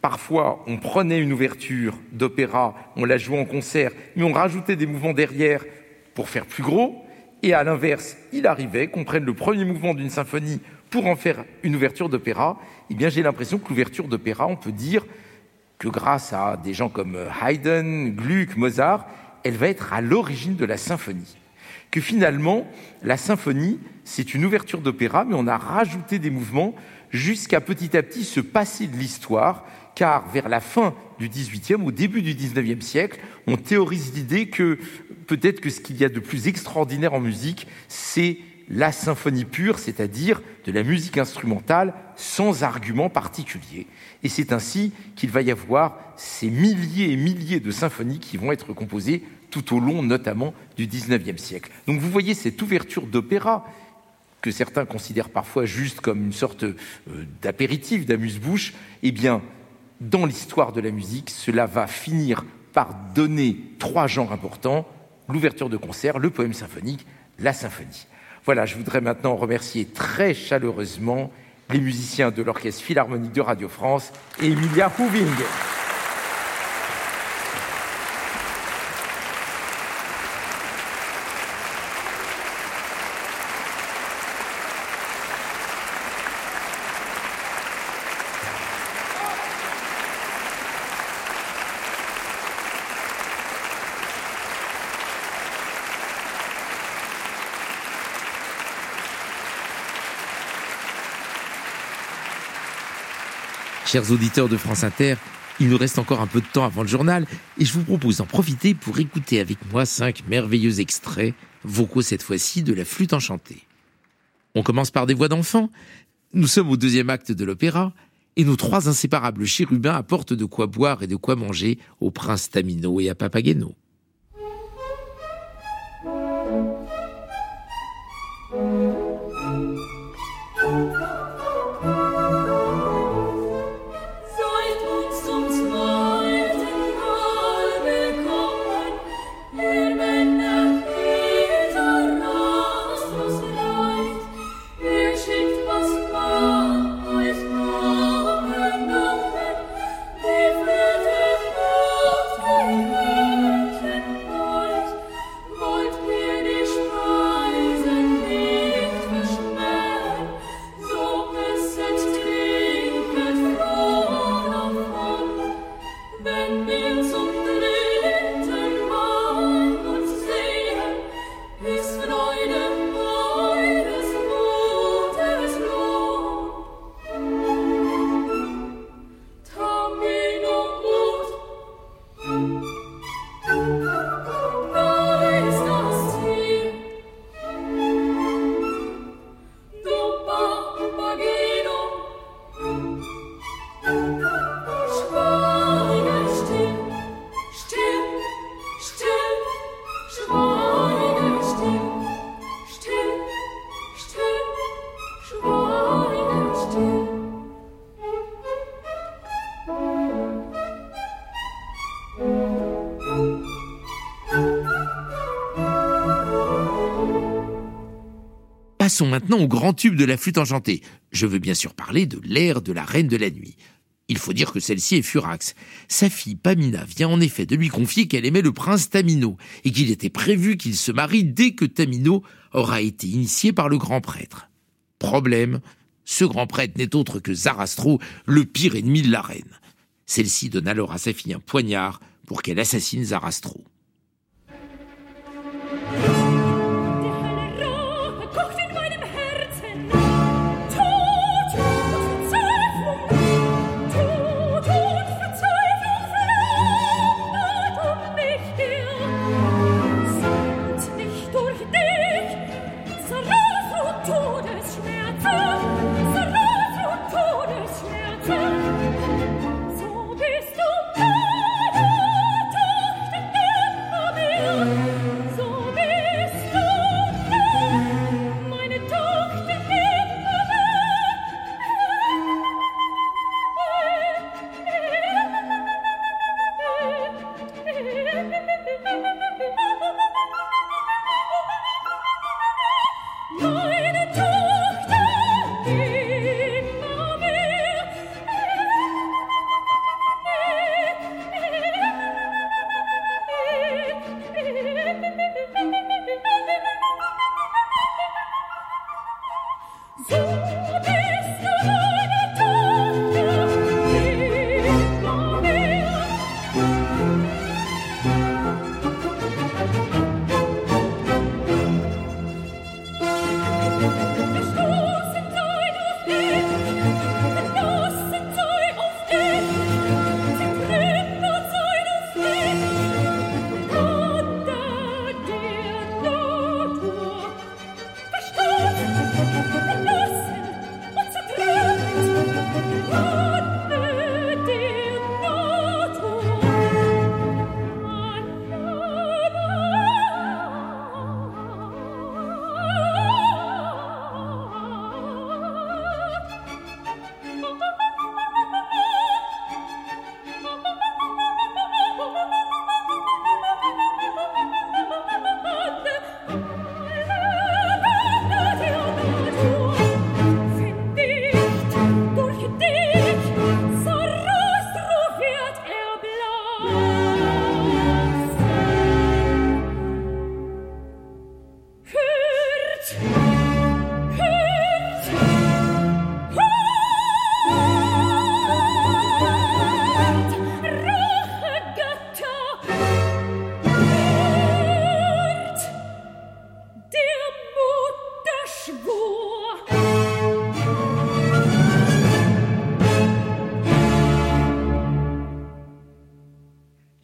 parfois on prenait une ouverture d'opéra, on la jouait en concert, mais on rajoutait des mouvements derrière pour faire plus gros, et à l'inverse, il arrivait qu'on prenne le premier mouvement d'une symphonie pour en faire une ouverture d'opéra, eh bien j'ai l'impression que l'ouverture d'opéra, on peut dire que grâce à des gens comme Haydn, Gluck, Mozart, elle va être à l'origine de la symphonie que finalement, la symphonie, c'est une ouverture d'opéra, mais on a rajouté des mouvements jusqu'à petit à petit se passer de l'histoire, car vers la fin du XVIIIe, au début du XIXe siècle, on théorise l'idée que peut-être que ce qu'il y a de plus extraordinaire en musique, c'est la symphonie pure, c'est-à-dire de la musique instrumentale sans argument particulier. Et c'est ainsi qu'il va y avoir ces milliers et milliers de symphonies qui vont être composées tout au long notamment du XIXe siècle. Donc vous voyez cette ouverture d'opéra que certains considèrent parfois juste comme une sorte euh, d'apéritif, d'amuse-bouche, eh bien, dans l'histoire de la musique, cela va finir par donner trois genres importants, l'ouverture de concert, le poème symphonique, la symphonie. Voilà, je voudrais maintenant remercier très chaleureusement les musiciens de l'Orchestre Philharmonique de Radio France et Emilia Houving. Chers auditeurs de France Inter, il nous reste encore un peu de temps avant le journal et je vous propose d'en profiter pour écouter avec moi cinq merveilleux extraits, vocaux cette fois-ci, de la flûte enchantée. On commence par des voix d'enfants. Nous sommes au deuxième acte de l'opéra et nos trois inséparables chérubins apportent de quoi boire et de quoi manger au prince Tamino et à Papageno. Passons maintenant au grand tube de la flûte enchantée. Je veux bien sûr parler de l'air de la reine de la nuit. Il faut dire que celle-ci est furax. Sa fille Pamina vient en effet de lui confier qu'elle aimait le prince Tamino et qu'il était prévu qu'il se marie dès que Tamino aura été initié par le grand prêtre. Problème, ce grand prêtre n'est autre que Zarastro, le pire ennemi de la reine. Celle-ci donne alors à sa fille un poignard pour qu'elle assassine Zarastro.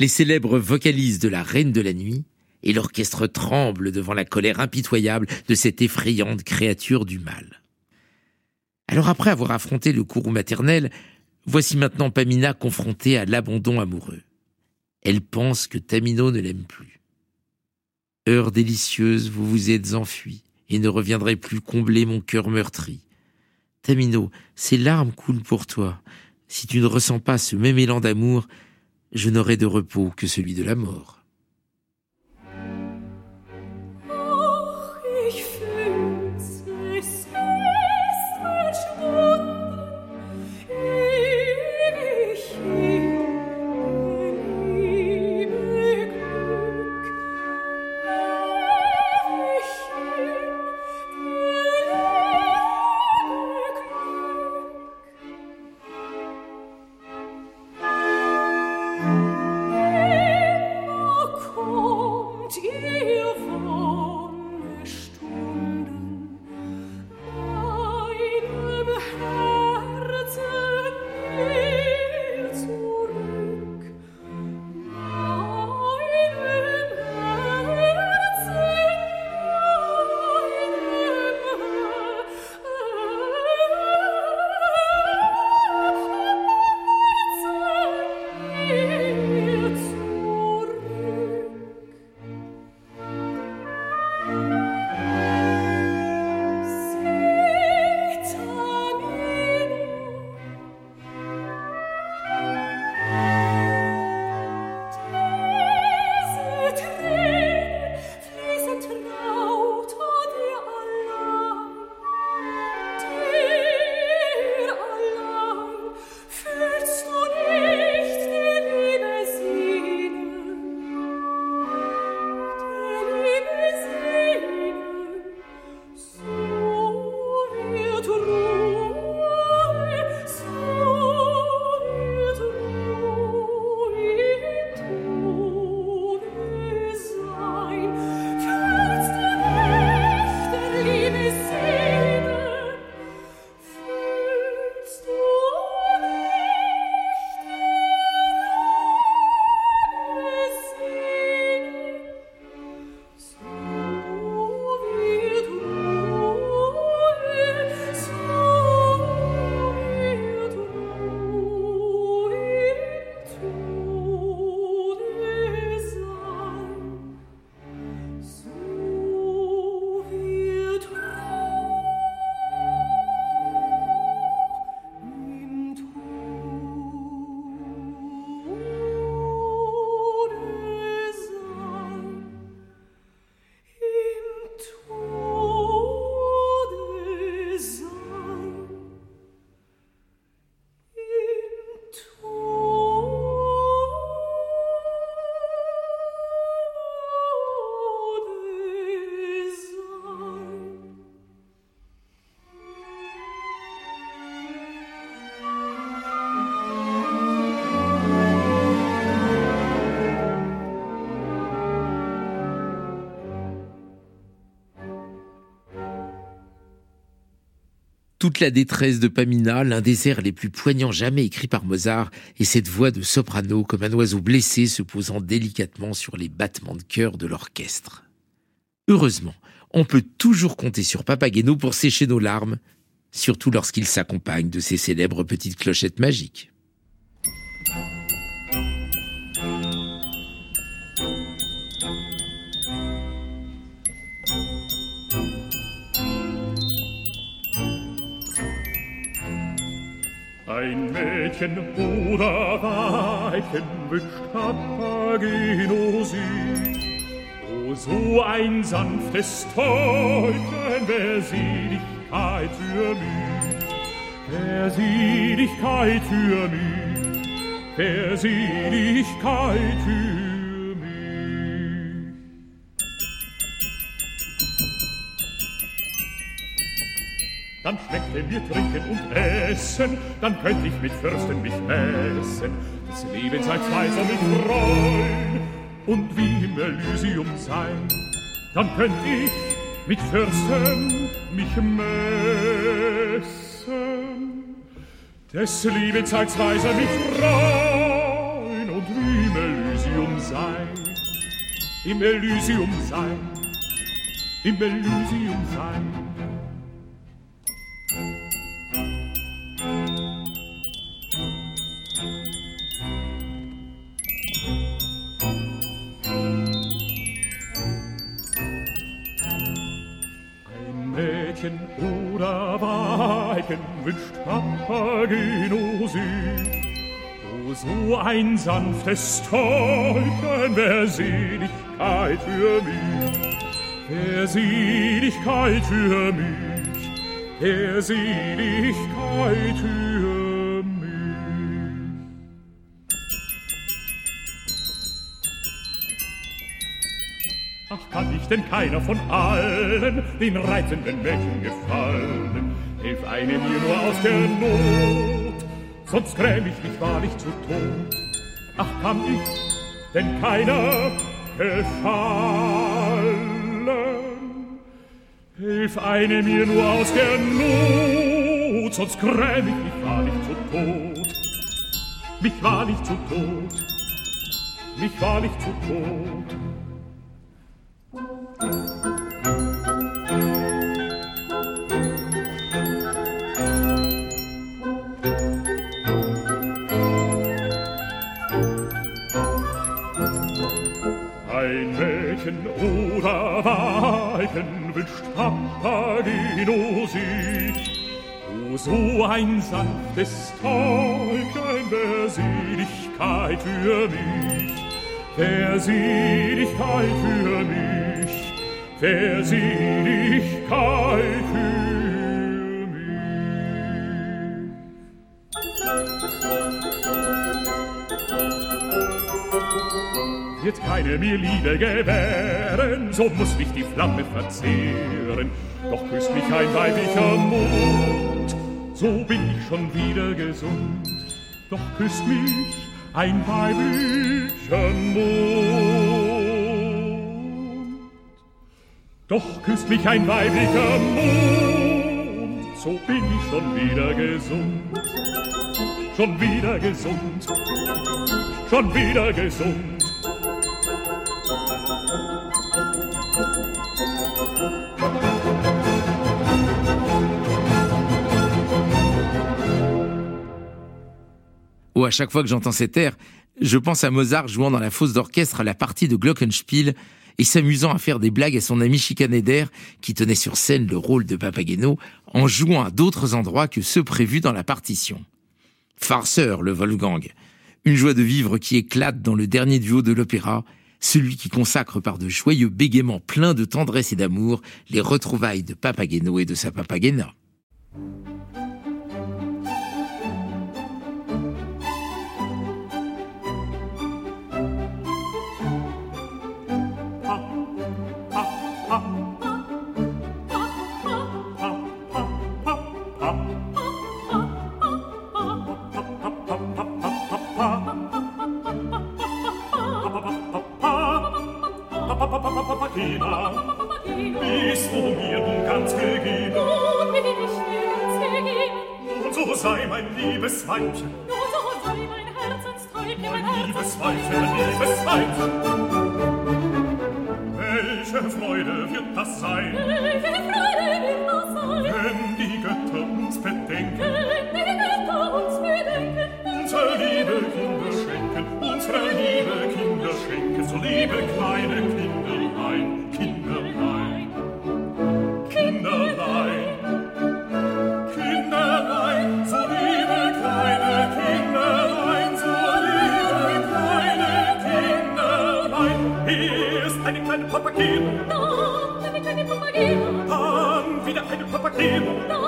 Les célèbres vocalisent de la Reine de la Nuit, et l'orchestre tremble devant la colère impitoyable de cette effrayante créature du mal. Alors après avoir affronté le courroux maternel, voici maintenant Pamina confrontée à l'abandon amoureux. Elle pense que Tamino ne l'aime plus. Heure délicieuse, vous vous êtes enfui et ne reviendrez plus combler mon cœur meurtri. Tamino, ces larmes coulent pour toi. Si tu ne ressens pas ce même élan d'amour, je n'aurai de repos que celui de la mort. Toute la détresse de Pamina, l'un des airs les plus poignants jamais écrits par Mozart, et cette voix de soprano comme un oiseau blessé se posant délicatement sur les battements de cœur de l'orchestre. Heureusement, on peut toujours compter sur Papageno pour sécher nos larmes, surtout lorsqu'il s'accompagne de ses célèbres petites clochettes magiques. Papageno sie. O, so ein sanftes Täubchen, wer für mich, wer für mich, wer für dann schmeckte mir trinken und essen, dann könnt ich mit Fürsten mich messen, des Lebens als Weiser mich freuen und wie im Elysium sein. Dann könnt ich mit Fürsten mich messen, des Lebens als Weiser mich freuen und wie im Elysium sein. Im Elysium sein, im Elysium sein. Weibchen wünscht Papageno sie. O, so ein sanftes Täubchen, wer Seligkeit für mich, wer Seligkeit für mich, wer Seligkeit für mich. Ach, kann ich denn keiner von allen den reizenden Mädchen gefallen? Hilf eine mir nur aus der Not, sonst gräm ich mich wahrlich zu Tod. Ach, kann ich denn keiner gefallen? Hilf eine mir nur aus der Not, sonst gräm ich mich wahrlich zu Tod. Mich wahrlich zu Tod, mich wahrlich zu Tod. Oder Weibchen wünscht Papageno sich. O, so ein sanftes Täubchen, wer Seligkeit für mich, wer Seligkeit für mich, wer Seligkeit für Wird keine mir Liebe gewähren, so muss mich die Flamme verzehren. Doch küsst mich ein weiblicher Mund, so bin ich schon wieder gesund. Doch küsst mich ein weiblicher Mund. Doch küsst mich ein weiblicher Mund, so bin ich schon wieder gesund. Schon wieder gesund, schon wieder gesund. Oh, à chaque fois que j'entends cet air, je pense à Mozart jouant dans la fosse d'orchestre à la partie de Glockenspiel et s'amusant à faire des blagues à son ami Chicaneder qui tenait sur scène le rôle de Papageno en jouant à d'autres endroits que ceux prévus dans la partition. Farceur, le Wolfgang. Une joie de vivre qui éclate dans le dernier duo de l'opéra, celui qui consacre par de joyeux bégaiements pleins de tendresse et d'amour les retrouvailles de Papageno et de sa Papagena. Liebes Weibchen. Nur so sei mein Herzensträubchen, mein liebes Weibchen, mein liebes Weibchen. Welche Freude wird das sein? Welche Freude wird das sein? Wenn die Götter uns bedenken. Wenn die Götter uns bedenken. Unsere liebe Kinder schenken, unsere liebe Kinder schenken, so liebe kleine Kinderlein, eine kleine Papageno. Dann eine kleine Papageno. Dann wieder eine Papageno. Dann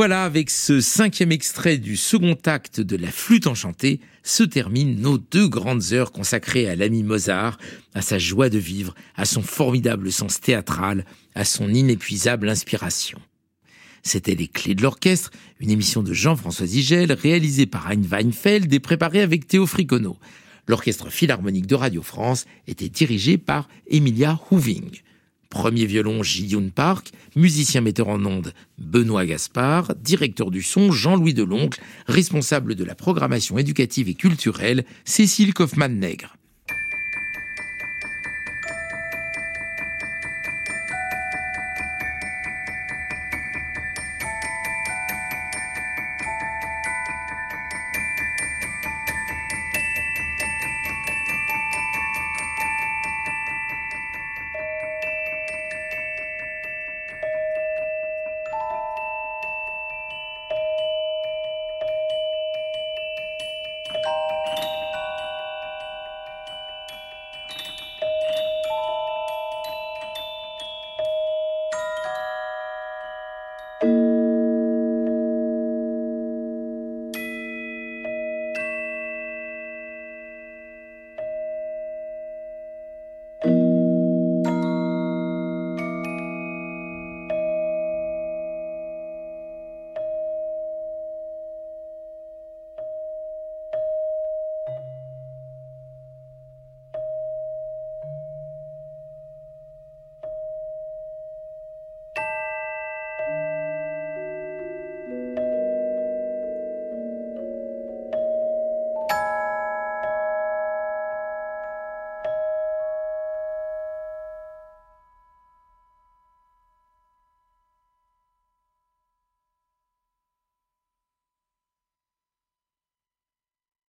Voilà, avec ce cinquième extrait du second acte de La Flûte enchantée, se terminent nos deux grandes heures consacrées à l'ami Mozart, à sa joie de vivre, à son formidable sens théâtral, à son inépuisable inspiration. C'était Les Clés de l'Orchestre, une émission de Jean-François Zigel, réalisée par Hein Weinfeld et préparée avec Théo Fricono. L'Orchestre Philharmonique de Radio France était dirigé par Emilia Houving. Premier violon Ji-Yoon Park, musicien metteur en ondes Benoît Gaspard, directeur du son Jean-Louis Deloncle, responsable de la programmation éducative et culturelle Cécile Kaufmann-Nègre.